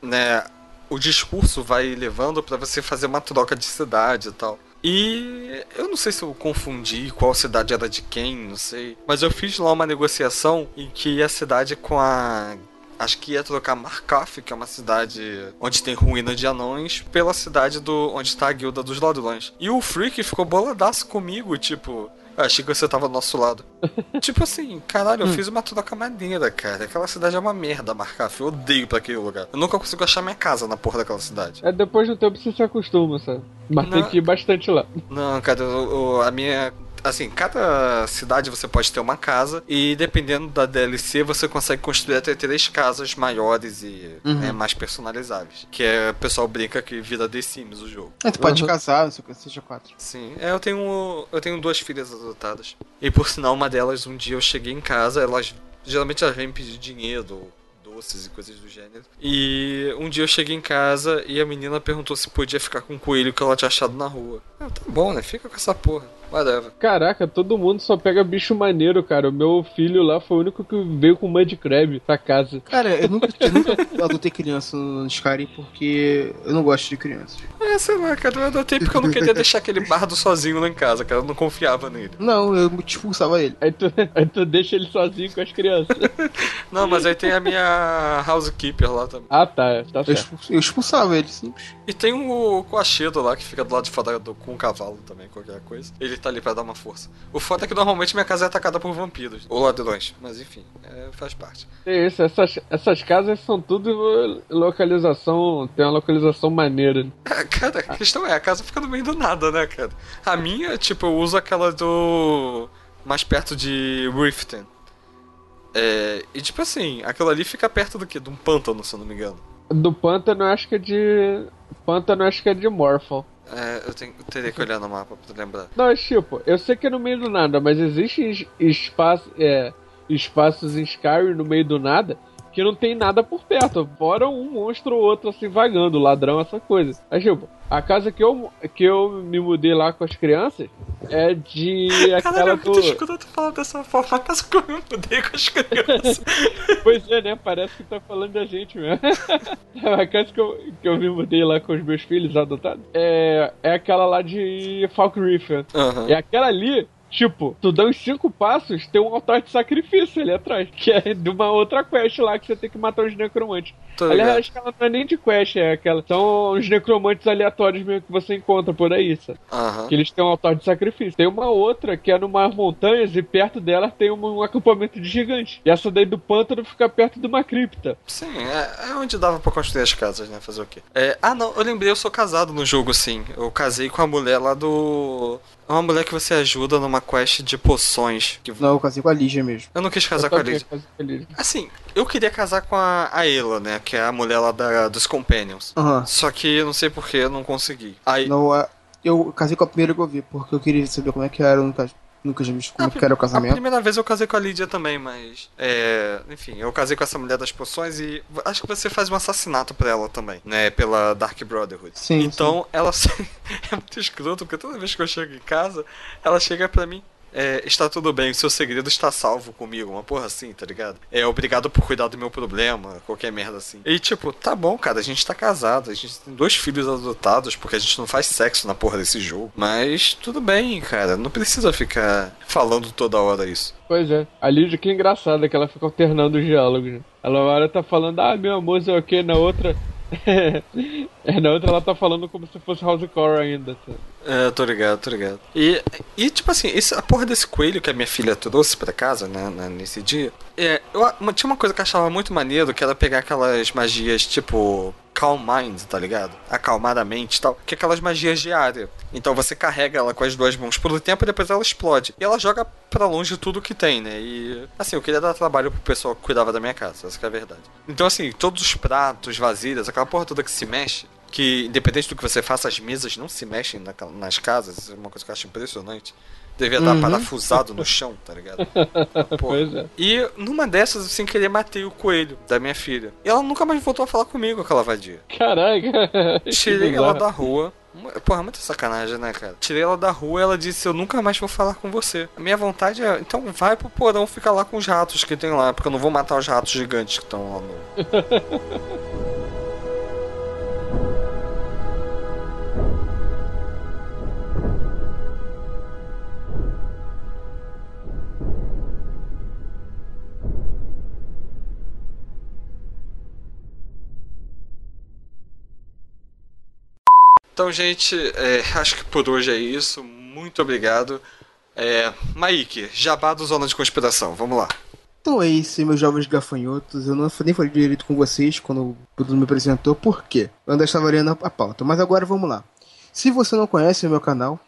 né, o discurso vai levando pra você fazer uma troca de cidade e tal. E eu não sei se eu confundi qual cidade era de quem, não sei. Mas eu fiz lá uma negociação em que a cidade com a. Acho que ia trocar Markaf, que é uma cidade onde tem ruína de anões, pela cidade do onde está a guilda dos ladrões. E o Freak ficou boladaço comigo, tipo. "Eu Achei que você tava do nosso lado. tipo assim, caralho, eu fiz uma troca maneira, cara. Aquela cidade é uma merda, Markaf. Eu odeio pra aquele lugar. Eu nunca consigo achar minha casa na porra daquela cidade. É depois do tempo você se acostuma, sabe? Mas tem Não. que ir bastante lá. Não, cara, o- o- a minha. Assim, cada cidade você pode ter uma casa e dependendo da DLC você consegue construir até três casas maiores e Uhum. né, mais personalizáveis. Que é, o pessoal brinca que vira The Sims o jogo. É, tu pode Uhum. casar, não sei o que, seja quatro. Sim, é, eu tenho eu tenho duas filhas adotadas. E por sinal, uma delas, um dia eu cheguei em casa, elas geralmente elas vêm pedir dinheiro, doces e coisas do gênero. E um dia eu cheguei em casa e a menina perguntou se podia ficar com o coelho que ela tinha achado na rua. Eu, tá bom, né? Fica com essa porra. Whatever. Caraca, todo mundo só pega bicho maneiro, cara. O meu filho lá foi o único que veio com Mud Crab pra casa. Cara, eu nunca, eu nunca adotei criança no Skyrim porque eu não gosto de crianças. É, sei lá, cara, eu adotei porque eu não queria deixar aquele bardo sozinho lá em casa, cara. Eu não confiava nele. Não, eu expulsava ele. Aí tu, aí tu deixa ele sozinho com as crianças. Não, mas aí tem a minha housekeeper lá também. ah, tá. Tá Eu, eu expulsava ele, simples. E tem o Coachedo lá que fica do lado de fora do, com o cavalo também, qualquer coisa. Ele tá ali pra dar uma força. O foda é que normalmente minha casa é atacada por vampiros ou ladrões, mas enfim, é, faz parte. É isso, essas, essas casas são tudo localização. Tem uma localização maneira. É, Cara, a questão é, a casa fica no meio do nada, né, cara? A minha, tipo, eu uso aquela do. mais perto de Riften. É, e tipo assim, aquilo ali fica perto do que? De um pântano, se eu não me engano. Do pântano, eu acho que é de. Pântano, eu acho que é de Morphal. É, eu, tenho, teria que olhar no mapa pra lembrar. Não, é tipo, eu sei que é no meio do nada, mas existem es- espaço, é, espaços em Skyrim no meio do nada que não tem nada por perto, fora um monstro ou outro assim vagando, ladrão, essa coisa. Aí, tipo, a casa que eu, que eu me mudei lá com as crianças é de Caralho, aquela muito do. escroto falar dessa forma. A casa que eu me mudei com as crianças. Pois é, né? Parece que tá falando da gente mesmo. a casa que eu, que eu me mudei lá com os meus filhos adotados é, é aquela lá de Falk Reef. Aham. E aquela ali, tipo, tu dá uns cinco passos, tem um altar de sacrifício ali atrás. Que é de uma outra quest lá que você tem que matar uns necromantes. Tô Aliás, ligado. acho que ela não é nem de quest, é aquela. São uns necromantes aleatórios mesmo que você encontra por aí, sabe? Aham. Que eles têm um altar de sacrifício. Tem uma outra que é numa montanhas e perto dela tem um, um acampamento de gigantes. E essa daí do pântano fica perto de uma cripta. Sim, é, é onde dava pra construir as casas, né? Fazer o quê? É, ah, não, eu lembrei, eu sou casado no jogo, sim. Eu casei com a mulher lá do. É uma mulher que você ajuda numa quest de poções. Que... Não, eu casei com a Lígia mesmo. Eu não quis casar Eu com a também Liz. quase feliz. Assim, eu queria casar com a, a Ela, né? Que é a mulher lá da, dos Companions. Aham. Só que eu não sei porquê, eu não consegui. Aí. Não, a- eu casei com a primeira que eu vi, porque eu queria saber como é que era, eu nunca, nunca já vi como a que era o A casamento. primeira vez eu casei com a Lídia também, mas. É. Enfim, eu casei com essa mulher das poções e. Acho que você faz um assassinato pra ela também, né? Pela Dark Brotherhood. Sim, Então ela. é muito escroto, porque toda vez que eu chego em casa, ela chega pra mim. É, está tudo bem, o seu segredo está salvo comigo, uma porra assim, tá ligado? É, obrigado por cuidar do meu problema, qualquer merda assim. E tipo, tá bom, cara, a gente tá casado, a gente tem dois filhos adotados, porque a gente não faz sexo na porra desse jogo. Mas tudo bem, cara, não precisa ficar falando toda hora isso. Pois é. A Lídia, que engraçada que ela fica alternando os diálogos. Ela uma hora tá falando, ah, meu amor, sei o que, na outra. é, na outra ela tá falando como se fosse Housecore ainda. sabe? É, tô ligado, tô ligado. E, e tipo assim, esse, a porra desse coelho que a minha filha trouxe pra casa, né, né, nesse dia, é, eu, tinha uma coisa que eu achava muito maneiro, que era pegar aquelas magias tipo Calm Mind, tá ligado? Acalmar a mente e tal, que é aquelas magias de área. Então você carrega ela com as duas mãos por um tempo e depois ela explode. E ela joga pra longe tudo que tem, né? E assim, eu queria dar trabalho pro pessoal que cuidava da minha casa, essa é a verdade. Então assim, todos os pratos, vasilhas, aquela porra toda que se mexe, que independente do que você faça, as mesas não se mexem naquela- nas casas, é uma coisa que eu acho impressionante. Devia estar Uhum. parafusado no chão, tá ligado? É. E numa dessas, sem querer, matei o coelho da minha filha. E ela nunca mais voltou a falar comigo, aquela vadia. Caraca. Tirei ela da rua. Porra, muita sacanagem, né, cara? Tirei ela da rua e ela disse: Eu nunca mais vou falar com você. A minha vontade é. Então vai pro porão ficar lá com os ratos que tem lá, porque eu não vou matar os ratos gigantes que estão lá no. Então, gente, é, acho que por hoje é isso. Muito obrigado. É, Maíque, jabá do Zona de Conspiração, vamos lá. Então é isso, meus jovens gafanhotos. Eu não nem falei direito com vocês quando o Bruno me apresentou, por quê? Eu ainda estava lendo a pauta. Mas agora vamos lá. Se você não conhece o meu canal,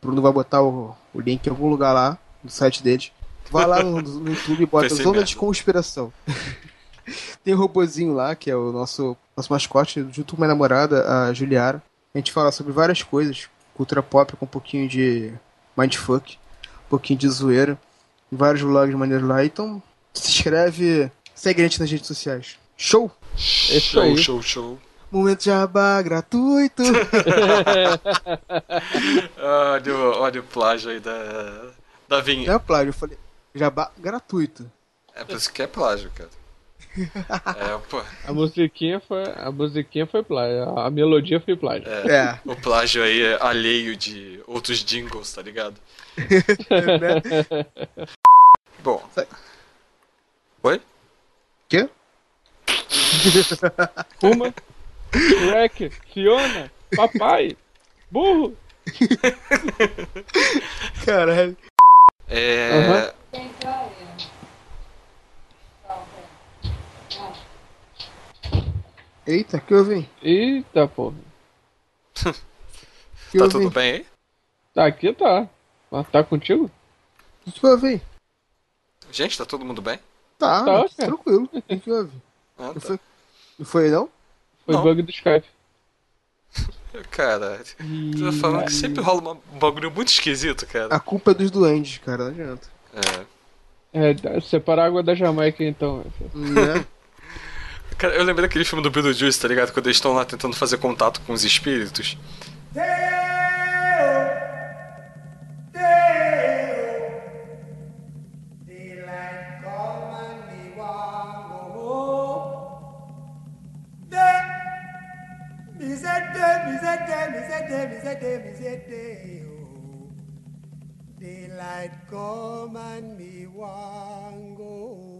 o Bruno vai botar o, o link em algum lugar lá, no site deles. Vai lá no, no YouTube e bota Zona merda. de Conspiração. Tem um robozinho lá, que é o nosso, nosso mascote, junto com minha namorada, a Juliara. A gente fala sobre várias coisas, cultura pop com um pouquinho de mindfuck, um pouquinho de zoeira, vários vlogs maneiros lá. Então, se inscreve, segue a gente nas redes sociais. Show! Isso show, show, show. Momento jabá gratuito! Olha, o- olha o plágio aí da, da Não vinheta. é plágio, eu falei jabá gratuito. É por isso que é plágio, cara. É, pô, A musiquinha foi. A musiquinha foi plágio. A melodia foi plágio. É, o plágio aí é alheio de outros jingles, tá ligado? né? Bom. Sai. Oi? Quê? Uma, Shrek, Fiona, Papai, Burro. Caralho. É. Eita, que houve? hein? Eita, porra. Que Tá houve? tudo bem aí? Tá aqui, tá. Mas tá contigo? Que houve? hein? Gente, tá todo mundo bem? Tá, Tá, cara. tranquilo. O que houve? Ah, Não tá. foi, não foi não? Foi Não. bug do Skype. Cara, tu tá falando que sempre rola um bagulho muito esquisito, cara. A culpa é dos duendes, cara, não adianta. É. É, separar a água da Jamaica então. Né? Cara, eu lembrei daquele filme do Beetlejuice, tá ligado? Quando eles estão lá tentando fazer contato com os espíritos. Say day. oh. Daylight come and me want go home.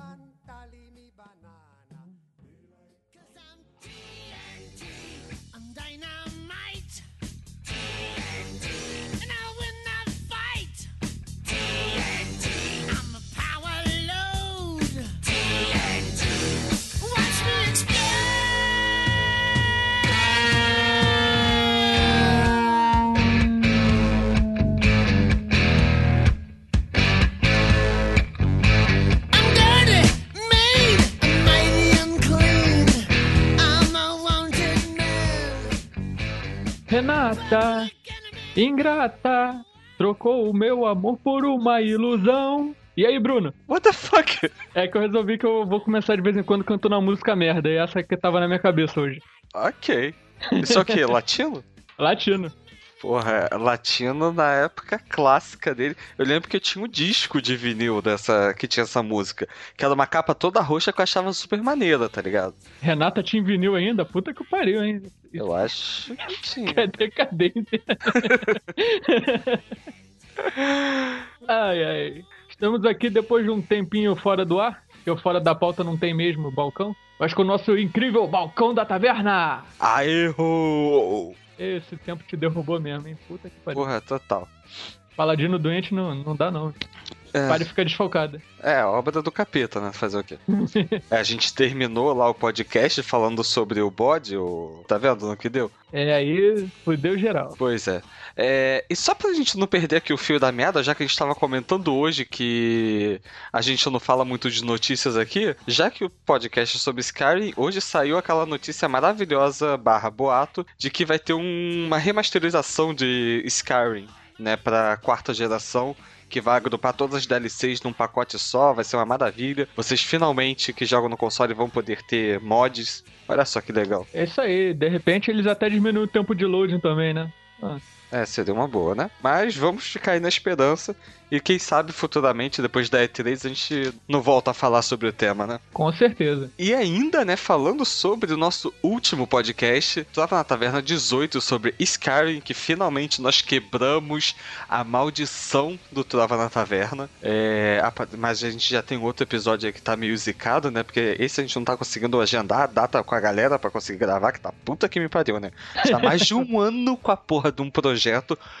now. Renata, ingrata, trocou o meu amor por uma ilusão. E aí, Bruno? What the fuck? É que eu resolvi que eu vou começar de vez em quando cantando uma música merda, e essa que tava na minha cabeça hoje. Ok. Isso é o quê? Latino? Latino. Porra, latino na época clássica dele. Eu lembro que eu tinha um disco de vinil dessa que tinha essa música. Que era uma capa toda roxa que eu achava super maneira, tá ligado? Renata tinha vinil ainda? Puta que pariu, hein? Eu acho que tinha. É decadente. ai, ai. Estamos aqui depois de um tempinho fora do ar, que o fora da pauta não tem mesmo balcão, mas com o nosso incrível balcão da taverna. Aerro! Esse tempo te derrubou mesmo, hein? Puta que pariu. Porra, total. Paladino doente não, não dá, não. É. Pare fica desfocada. É, obra do capeta, né? Fazer o quê? É, a gente terminou lá o podcast falando sobre o bode, o... tá vendo no que deu? É, aí fudeu geral. Pois é. é. E só pra gente não perder aqui o fio da meada, já que a gente tava comentando hoje que a gente não fala muito de notícias aqui, já que o podcast é sobre Skyrim, hoje saiu aquela notícia maravilhosa barra boato de que vai ter um- uma remasterização de Skyrim, né, pra quarta geração que vai agrupar todas as DLCs num pacote só, vai ser uma maravilha. Vocês finalmente que jogam no console vão poder ter mods. Olha só que legal. É isso aí. De repente eles até diminuem o tempo de loading também, né? Ah, É, seria uma boa, né? Mas vamos ficar aí na esperança. E quem sabe futuramente, depois da E3, a gente não volta a falar sobre o tema, né? com certeza. E ainda, né, falando sobre o nosso último podcast, Trava na Taverna 18, sobre Skyrim, que finalmente nós quebramos a maldição do Trava na Taverna. É, mas a gente já tem outro episódio aí que tá meio zicado, né? Porque esse a gente não tá conseguindo agendar a data com a galera pra conseguir gravar, que tá puta que me pariu, né? Já mais de um ano com a porra de um projeto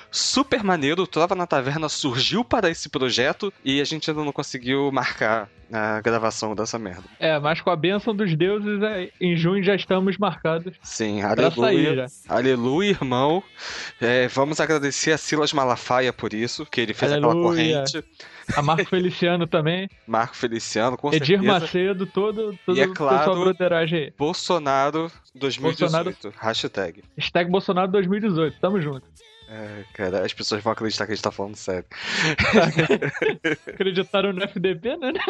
super maneiro. O Trava na Taverna surgiu para esse projeto e a gente ainda não conseguiu marcar a gravação dessa merda. É, mas com a bênção dos deuses, é, em junho já estamos marcados Sim, aleluia. Aleluia, irmão. É, vamos agradecer a Silas Malafaia por isso, que ele fez aquela Aleluia. corrente. A Marco Feliciano também. Marco Feliciano, com Edir certeza. Macedo, todo, todo E é claro- broderagem aí. Bolsonaro 2018. Hashtag. Hashtag Bolsonaro 2018. Tamo junto. É, cara, as pessoas vão acreditar que a gente tá falando sério. Acreditaram no FDP, né?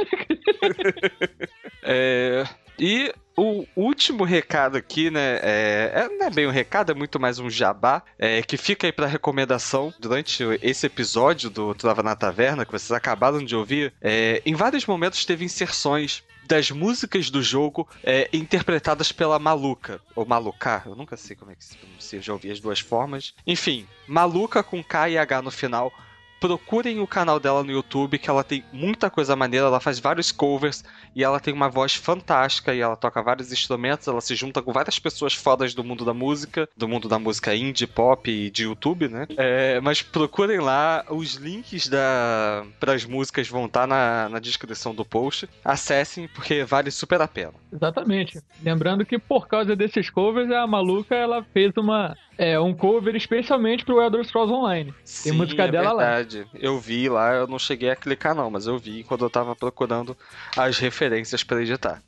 É, e o último recado aqui, né? É, é- não é bem um recado, é muito mais um jabá, é, que fica aí pra recomendação durante esse episódio do Trava na Taverna, que vocês acabaram de ouvir. é, em vários momentos teve inserções das músicas do jogo é, interpretadas pela Maluca, ou Maluca, eu nunca sei como é que se pronuncia, já ouvi as duas formas. Enfim, Maluca com K e H no final procurem o canal dela no YouTube, que ela tem muita coisa maneira, ela faz vários covers e ela tem uma voz fantástica e ela toca vários instrumentos, ela se junta com várias pessoas fodas do mundo da música, do mundo da música indie, pop e de YouTube, né? É, mas procurem lá, os links da pras músicas vão estar na, na descrição do post. Acessem, porque vale super a pena. Exatamente. Lembrando que por causa desses covers, a maluca ela fez uma é, um cover especialmente pro Elder Scrolls Online. Tem Sim, música é dela lá. verdade. Eu vi lá, eu não cheguei a clicar não, mas eu vi quando eu tava procurando as referências pra editar.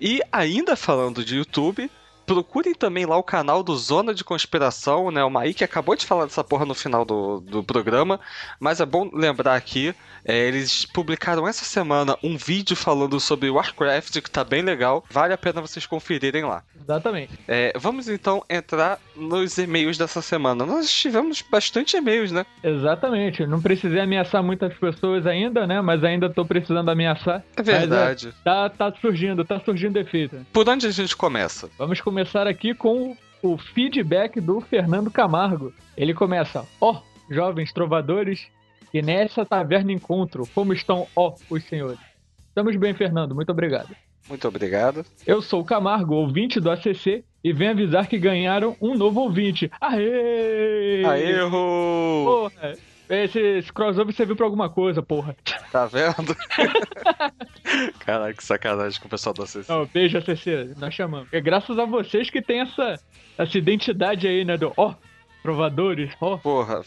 E ainda falando de YouTube, procurem também lá o canal do Zona de Conspiração, né? O Maí que acabou de falar dessa porra no final do, do programa, mas é bom lembrar aqui, é, eles publicaram essa semana um vídeo falando sobre Warcraft que tá bem legal, vale a pena vocês conferirem lá. Exatamente. É, vamos então entrar nos e-mails dessa semana. Nós tivemos bastante e-mails, né? Exatamente. Não precisei ameaçar muitas pessoas ainda, né? Mas ainda tô precisando ameaçar. É verdade. Mas, é, tá, tá surgindo, tá surgindo efeito. Por onde a gente começa? Vamos começar aqui com o feedback do Fernando Camargo. Ele começa: Ó, jovens trovadores, e nessa taverna encontro, como estão, ó, os senhores? Estamos bem, Fernando, muito obrigado. Muito obrigado. Eu sou o Camargo, ouvinte do ACC, e venho avisar que ganharam um novo ouvinte. Aê! Aê! Porra, esse, esse crossover serviu pra alguma coisa, porra. Tá vendo? Caraca, que sacanagem com o pessoal da CC. Não, beijo, ACC, nós chamamos. É graças a vocês que tem essa, essa identidade aí, né, do ó, provadores, ó. Porra,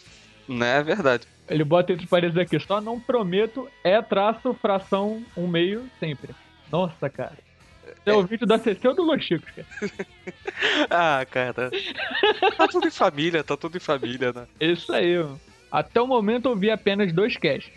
né? É verdade. Ele bota entre parênteses aqui, só não prometo é traço, fração, um meio, sempre. Nossa, cara. Você é ouvinte do ACC ou do Los Chicos, cara? Ah, cara. Tá tudo em família, tá tudo em família, né? Isso aí, mano. Até o momento eu vi apenas dois casts.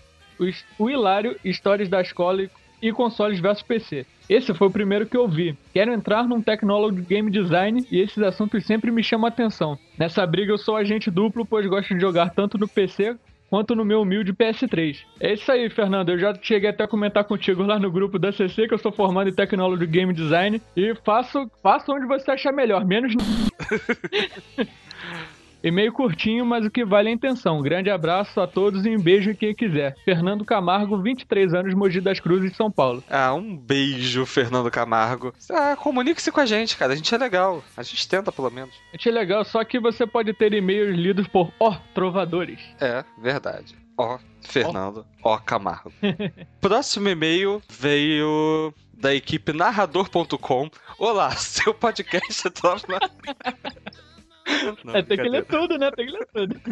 O Hilário, Histórias da Escola e- e Consoles vs PC. Esse foi o primeiro que eu vi. Quero entrar num tecnólogo de game design e esses assuntos sempre me chamam a atenção. Nessa briga eu sou agente duplo, pois gosto de jogar tanto no PC quanto no meu humilde PS3. É isso aí, Fernando. Eu já cheguei até a comentar contigo lá no grupo da CC que eu sou formado em tecnólogo de game design e faço, faço onde você achar melhor, menos E meio curtinho, mas o que vale é a intenção. Um grande abraço a todos e um beijo em quem quiser. Fernando Camargo, 23 anos, Mogi das Cruzes, São Paulo. Ah, um beijo, Fernando Camargo. Ah, comunique-se com a gente, cara. A gente é legal. A gente tenta, pelo menos. Achei legal, só que você pode ter e-mails lidos por ó trovadores. É, verdade. Ó, Fernando. Ó, Camargo. Próximo e-mail veio da equipe narrador.com. Olá, seu podcast é. Não, é, tem que ler tudo, né? Tem que ler tudo.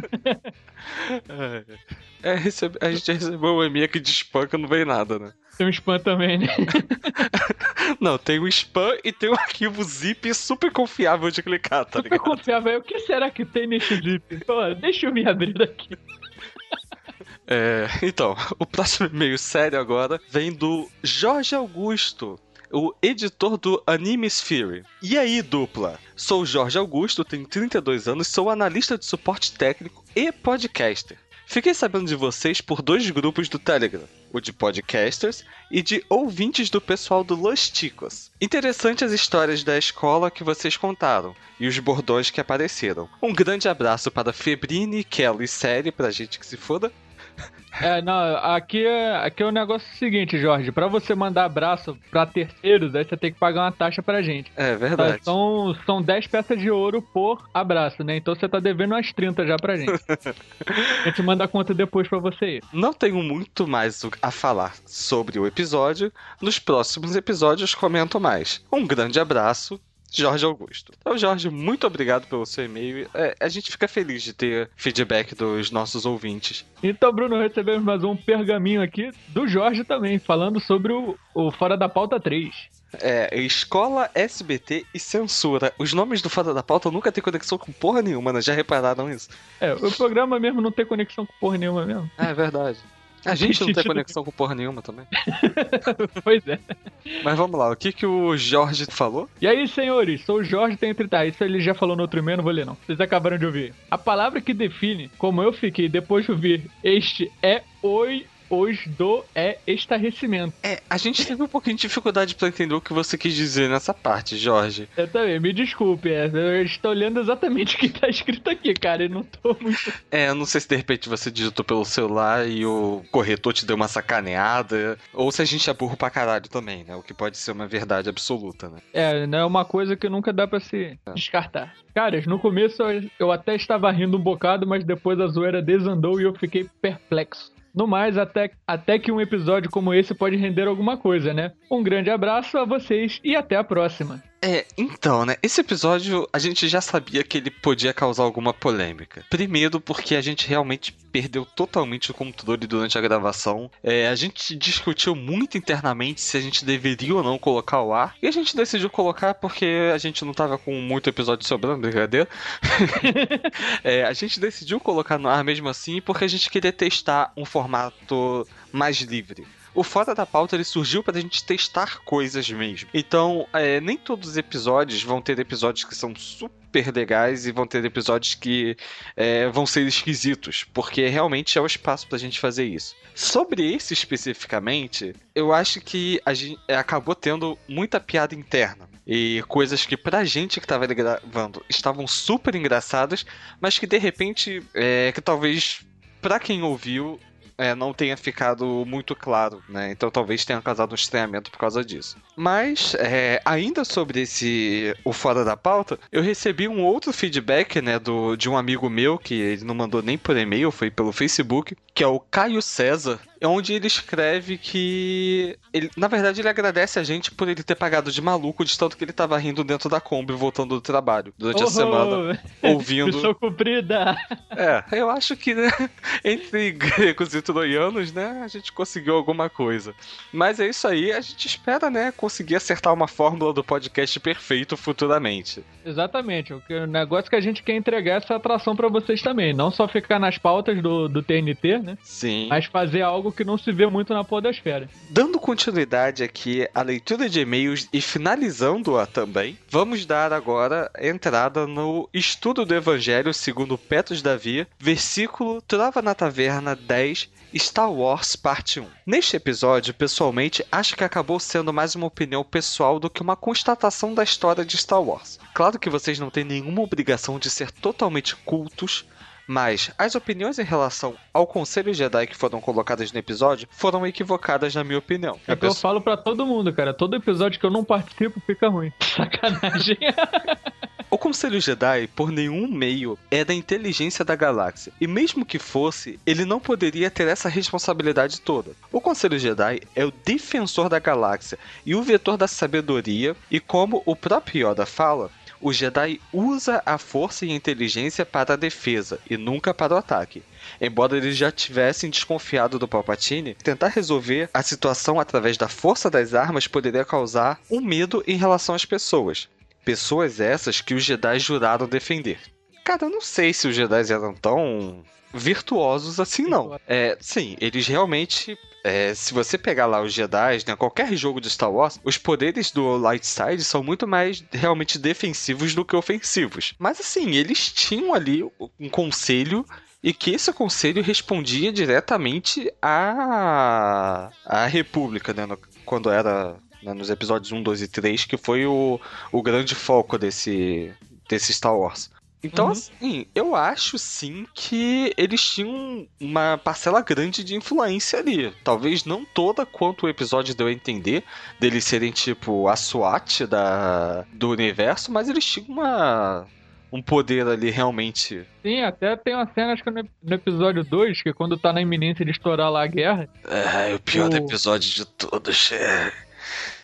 É, recebe- a gente recebeu um e-mail aqui de spam que não veio nada, né? Tem um spam também, né? Não, tem um spam e tem um arquivo zip super confiável de clicar, tá Super ligado? confiável. O que será que tem nesse zip? Pô, deixa eu me abrir aqui. É, então, o próximo e-mail sério agora vem do Jorge Augusto, o editor do Anime Sphere. E aí, dupla? Sou Jorge Augusto, tenho 32 anos, sou analista de suporte técnico e podcaster. Fiquei sabendo de vocês por dois grupos do Telegram, o de podcasters e de ouvintes do pessoal do Los Ticos. Interessante as histórias da escola que vocês contaram e os bordões que apareceram. Um grande abraço para Febrine, Kelly e Série, pra gente que se foda. É, não, aqui é, aqui é o negócio seguinte, Jorge. Pra você mandar abraço pra terceiros, aí você tem que pagar uma taxa pra gente. É verdade. Tá, São, são 10 peças de ouro por abraço, né? Então você tá devendo umas 30 já pra gente. a gente manda a conta depois pra você ir. Não tenho muito mais a falar sobre o episódio. Nos próximos episódios comento mais. Um grande abraço, Jorge Augusto. Então, Jorge, muito obrigado pelo seu e-mail. É, a gente fica feliz de ter feedback dos nossos ouvintes. Então, Bruno, recebemos mais um pergaminho aqui do Jorge também, falando sobre o, o Fora da Pauta 3. É, Escola, SBT e Censura. Os nomes do Fada da Pauta nunca tem conexão com porra nenhuma, né? Já repararam isso? É, o programa mesmo não tem conexão com porra nenhuma mesmo. É verdade. A gente não tem conexão com porra nenhuma também. pois é. Mas vamos lá, o que, que o Jorge falou? E aí, senhores, sou o Jorge, tenho 30. Ah, isso ele já falou no outro e-mail, não vou ler não. Vocês acabaram de ouvir. A palavra que define como eu fiquei depois de ouvir este é oi os do é estarrecimento. É, a gente teve um pouquinho de dificuldade pra entender o que você quis dizer nessa parte, Jorge. Eu também, me desculpe, é, eu estou olhando exatamente o que tá escrito aqui, cara, e não tô muito. É, eu não sei se de repente você digitou pelo celular e o corretor te deu uma sacaneada, ou se a gente é burro pra caralho também, né? O que pode ser uma verdade absoluta, né? É, não é uma coisa que nunca dá pra se descartar. Caras, no começo eu- eu até estava rindo um bocado, mas depois a zoeira desandou e eu fiquei perplexo. No mais, até, até que um episódio como esse pode render alguma coisa, né? Um grande abraço a vocês e até a próxima. É, então, né? Esse episódio a gente já sabia que ele podia causar alguma polêmica. Primeiro, porque a gente realmente perdeu totalmente o controle durante a gravação. É, a gente discutiu muito internamente se a gente deveria ou não colocar o ar. E a gente decidiu colocar porque a gente não tava com muito episódio sobrando, brincadeira. É, a gente decidiu colocar no ar mesmo assim porque a gente queria testar um formato mais livre. O Fora da Pauta ele surgiu pra gente testar coisas mesmo. Então, é, nem todos os episódios vão ter episódios que são super legais e vão ter episódios que é, vão ser esquisitos, porque realmente é o espaço pra gente fazer isso. Sobre esse especificamente, eu acho que a gente é, acabou tendo muita piada interna. E coisas que pra gente que tava gravando estavam super engraçadas, mas que de repente, é, que talvez pra quem ouviu é, não tenha ficado muito claro, né? Então talvez tenha causado um estranhamento por causa disso. Mas, é, ainda sobre esse o Fora da Pauta, eu recebi um outro feedback, né, do, de um amigo meu, que ele não mandou nem por e-mail, foi pelo Facebook, que é o Caio César, onde ele escreve que. Ele, na verdade, ele agradece a gente por ele ter pagado de maluco de tanto que ele tava rindo dentro da Kombi voltando do trabalho durante a semana, ouvindo. Missão cumprida. É, eu acho que né, entre gregos e troianos, né, a gente conseguiu alguma coisa. Mas é isso aí, a gente espera, né, conseguir acertar uma fórmula do podcast perfeito futuramente. Exatamente. O, negócio que a gente quer entregar é essa atração pra vocês também. Não só ficar nas pautas do, do TNT, né? Sim. Mas fazer algo que não se vê muito na podosfera. Dando continuidade aqui à leitura de e-mails e finalizando-a também, vamos dar agora entrada no estudo do Evangelho segundo Petros Davi, versículo Trova na Taverna 10, Star Wars Parte 1. Neste episódio, pessoalmente, acho que acabou sendo mais uma opinião pessoal do que uma constatação da história de Star Wars. Claro que vocês não têm nenhuma obrigação de ser totalmente cultos, mas as opiniões em relação ao Conselho Jedi que foram colocadas no episódio foram equivocadas, na minha opinião. É A que eu pessoa- falo pra todo mundo, cara. Todo episódio que eu não participo fica ruim. Sacanagem. O Conselho Jedi, por nenhum meio, é da inteligência da galáxia. E mesmo que fosse, ele não poderia ter essa responsabilidade toda. O Conselho Jedi é o defensor da galáxia e o vetor da sabedoria, e como o próprio Yoda fala, o Jedi usa a força e a inteligência para a defesa e nunca para o ataque. Embora eles já tivessem desconfiado do Palpatine, tentar resolver a situação através da força das armas poderia causar um medo em relação às pessoas. Pessoas essas que os Jedi juraram defender. Cara, eu não sei se os Jedi eram tão virtuosos assim, não. É, sim, eles realmente. é, se você pegar lá os Jedi, né, qualquer jogo de Star Wars, os poderes do Light Side são muito mais realmente defensivos do que ofensivos. Mas assim, eles tinham ali um conselho e que esse conselho respondia diretamente à, à República, né, no- quando era né, nos episódios 1, 2 e 3, que foi o, o grande foco desse, desse Star Wars. Então, Uhum. assim, eu acho sim que eles tinham uma parcela grande de influência ali. Talvez não toda quanto o episódio deu a entender, deles serem tipo a SWAT da, do universo, mas eles tinham uma, um poder ali realmente. Sim, até tem uma cena, acho que no, no episódio 2, que quando tá na iminência de estourar lá a guerra. É, o pior O- episódio de todos. É.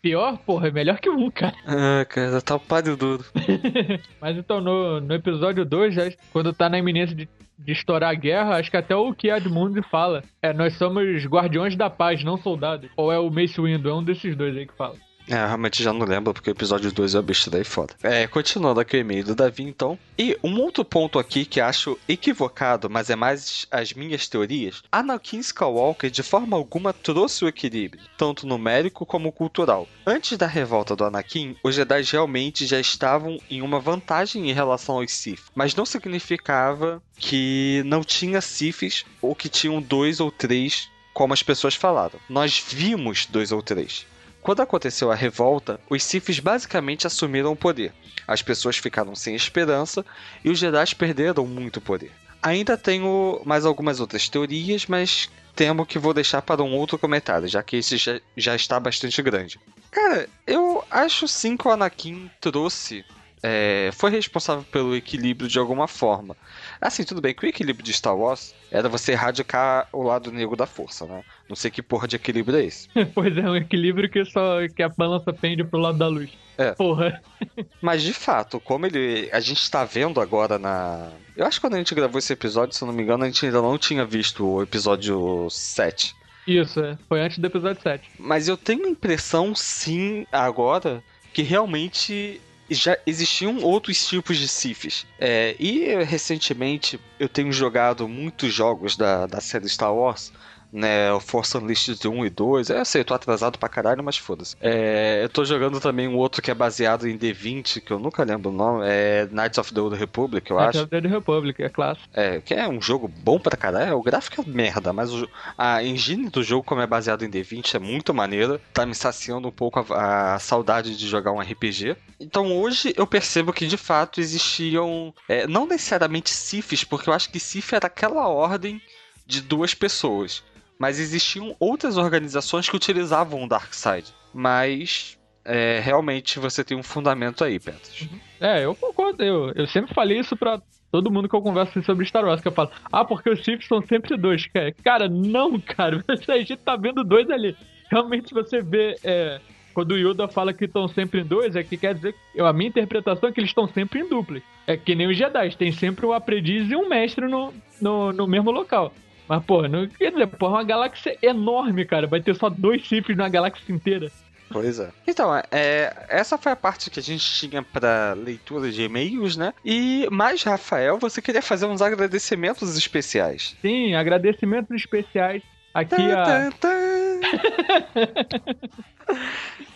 Pior, porra, é melhor que um, cara. Ah, cara, tá um páreo duro. Mas então, no, no episódio 2, já, quando tá na iminência de, de estourar a guerra, acho que até o Kiad Mundi fala. É, nós somos guardiões da paz, não soldados. Ou é o Mace Windu, é um desses dois aí que fala. É, realmente já não lembro, porque o episódio 2 é o bicho daí foda. É, continuando aqui o e-mail do Davi, então. E um outro ponto aqui que acho equivocado, mas é mais as minhas teorias. Anakin Skywalker de forma alguma trouxe o equilíbrio, tanto numérico como cultural. Antes da revolta do Anakin, os Jedi realmente já estavam em uma vantagem em relação aos Sith, mas não significava que não tinha Siths ou que tinham dois ou três como as pessoas falaram. Nós vimos dois ou três. Quando aconteceu a revolta, os Siths basicamente assumiram o poder. As pessoas ficaram sem esperança e os Jedi perderam muito poder. Ainda tenho mais algumas outras teorias, mas temo que vou deixar para um outro comentário, já que esse já, já está bastante grande. Cara, eu acho sim que o Anakin trouxe. É, foi responsável pelo equilíbrio de alguma forma. Assim, tudo bem que o equilíbrio de Star Wars era você erradicar o lado negro da força, né? Não sei que porra de equilíbrio é esse. pois é, um equilíbrio que só que a balança pende pro lado da luz. É. Porra. Mas de fato, como ele. A gente tá vendo agora na. Eu acho que quando a gente gravou esse episódio, se eu não me engano, a gente ainda não tinha visto o episódio 7. Isso, é. Foi antes do episódio 7. Mas eu tenho a impressão, sim, agora, que realmente já existiam outros tipos de Siths. É, e recentemente eu tenho jogado muitos jogos da, da série Star Wars. Né, o Force Unleashed 1 e 2. É, eu sei, eu tô atrasado pra caralho, mas foda-se. É, eu tô jogando também um outro que é baseado em D20, que eu nunca lembro o nome. É Knights of the Old Republic, eu acho. Knights of the Republic, é clássico. É, que é um jogo bom pra caralho. O gráfico é merda, mas o- a engine do jogo, como é baseado em D20, é muito maneira. Tá me saciando um pouco a, a saudade de jogar um RPG. Então hoje eu percebo que de fato existiam. é, não necessariamente Siths, porque eu acho que Sith era aquela ordem de duas pessoas. Mas existiam outras organizações que utilizavam o Darkseid. Mas. é, realmente você tem um fundamento aí, Petros. É, eu concordo. Eu, eu sempre falei isso pra todo mundo que eu converso sobre Star Wars, que eu falo, ah, porque os Siths são sempre dois. Cara, não, cara. A gente tá vendo dois ali. Realmente você vê. é, quando o Yoda fala que estão sempre em dois, é que quer dizer. A minha interpretação é que eles estão sempre em duplas. É que nem os Jedi, tem sempre um aprendiz e um mestre no, no, no mesmo local. Mas, pô, não quer dizer, pô, é uma galáxia enorme, cara. Vai ter só dois Siths na galáxia inteira. Pois é. Então, é, essa foi a parte que a gente tinha pra leitura de e-mails, né? E mais, Rafael, você queria fazer uns agradecimentos especiais. Sim, agradecimentos especiais aqui a. Tan, tan, tan.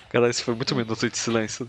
Cara, esse foi muito minuto de silêncio.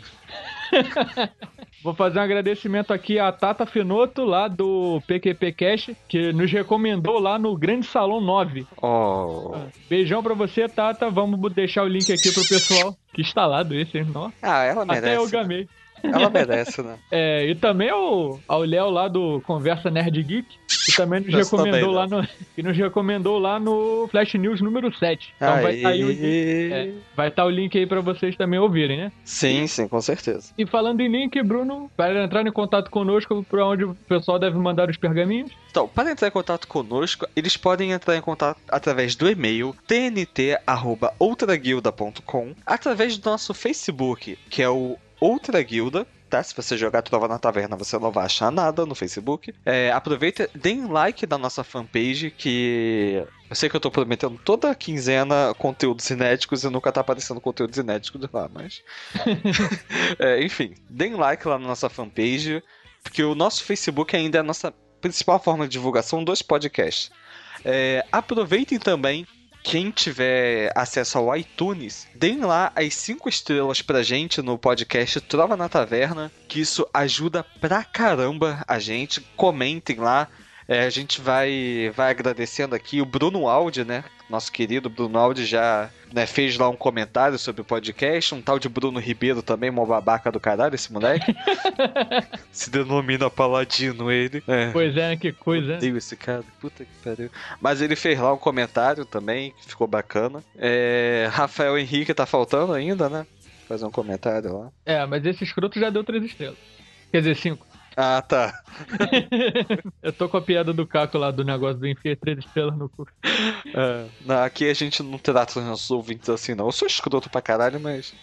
Vou fazer um agradecimento aqui à Tata Finoto, lá do PQP Cash, que nos recomendou lá no Grande Salão 9. Oh. Beijão pra você, Tata. Vamos deixar o link aqui pro pessoal que está lá esse, hein? Nossa, Ah, ela merece. Até eu gamei. Ela merece, né? É, e também ao, ao Léo lá do Conversa Nerd Geek, que também nos recomendou também, lá no. Que nos recomendou lá no Flash News número 7. Então vai estar aí o link. Aí. é, vai estar o link aí pra vocês também ouvirem, né? Sim, sim, com certeza. E falando em link, Bruno, para entrar em contato conosco, pra onde o pessoal deve mandar os pergaminhos. Então, para entrar em contato conosco, eles podem entrar em contato através do e-mail tnt@outraguilda.com, através do nosso Facebook, que é o Outra Guilda. Tá? Se você jogar Trova na Taverna, você não vai achar nada no Facebook. É, aproveita, deem like na nossa fanpage, que eu sei que eu tô prometendo toda quinzena conteúdos inéditos e nunca tá aparecendo conteúdos inéditos lá, mas. É, enfim, deem like lá na nossa fanpage, porque o nosso Facebook ainda é a nossa principal forma de divulgação dos podcasts. É, aproveitem também, quem tiver acesso ao iTunes, deem lá as 5 estrelas pra gente no podcast Trova na Taverna, que isso ajuda pra caramba a gente. Comentem lá. É, a gente vai, vai agradecendo aqui o Bruno Aldi, né? Nosso querido Bruno Aldi já né, fez lá um comentário sobre o podcast. Um tal de Bruno Ribeiro também, uma babaca do caralho, esse moleque. Se denomina Paladino ele. É. Pois é, que coisa. Odeio esse cara, puta que pariu. Mas ele fez lá um comentário também, que ficou bacana. É, Rafael Henrique tá faltando ainda, né? Fazer um comentário lá. É, mas esse escroto já deu três estrelas. Quer dizer, cinco. Ah, tá. Eu tô com a piada do Caco lá do negócio do enfiar três estrelas no cu. É, não, aqui a gente não trata os nossos ouvintes assim, não. Eu sou escroto pra caralho, mas.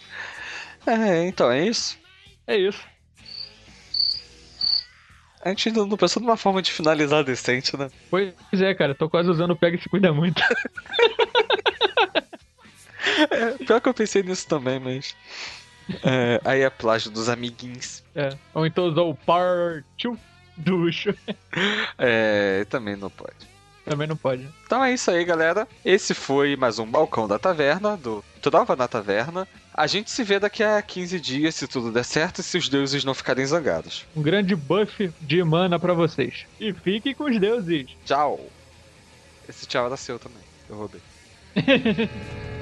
É, então é isso. É isso. A gente ainda não pensou numa forma de finalizar decente, né? Pois é, cara, tô quase usando o Pega e se cuida muito. É, pior que eu pensei nisso também, mas. É, aí é plágio dos amiguinhos. É. Ou então usar o Partiu Ducho. É, também não pode. Também não pode. Então é isso aí, galera. Esse foi mais um Balcão da Taverna, do Trova na Taverna. A gente se vê daqui a 15 dias, se tudo der certo e se os deuses não ficarem zangados. Um grande buff de mana pra vocês. E fiquem com os deuses. Tchau. Esse tchau era seu também. Eu roubei.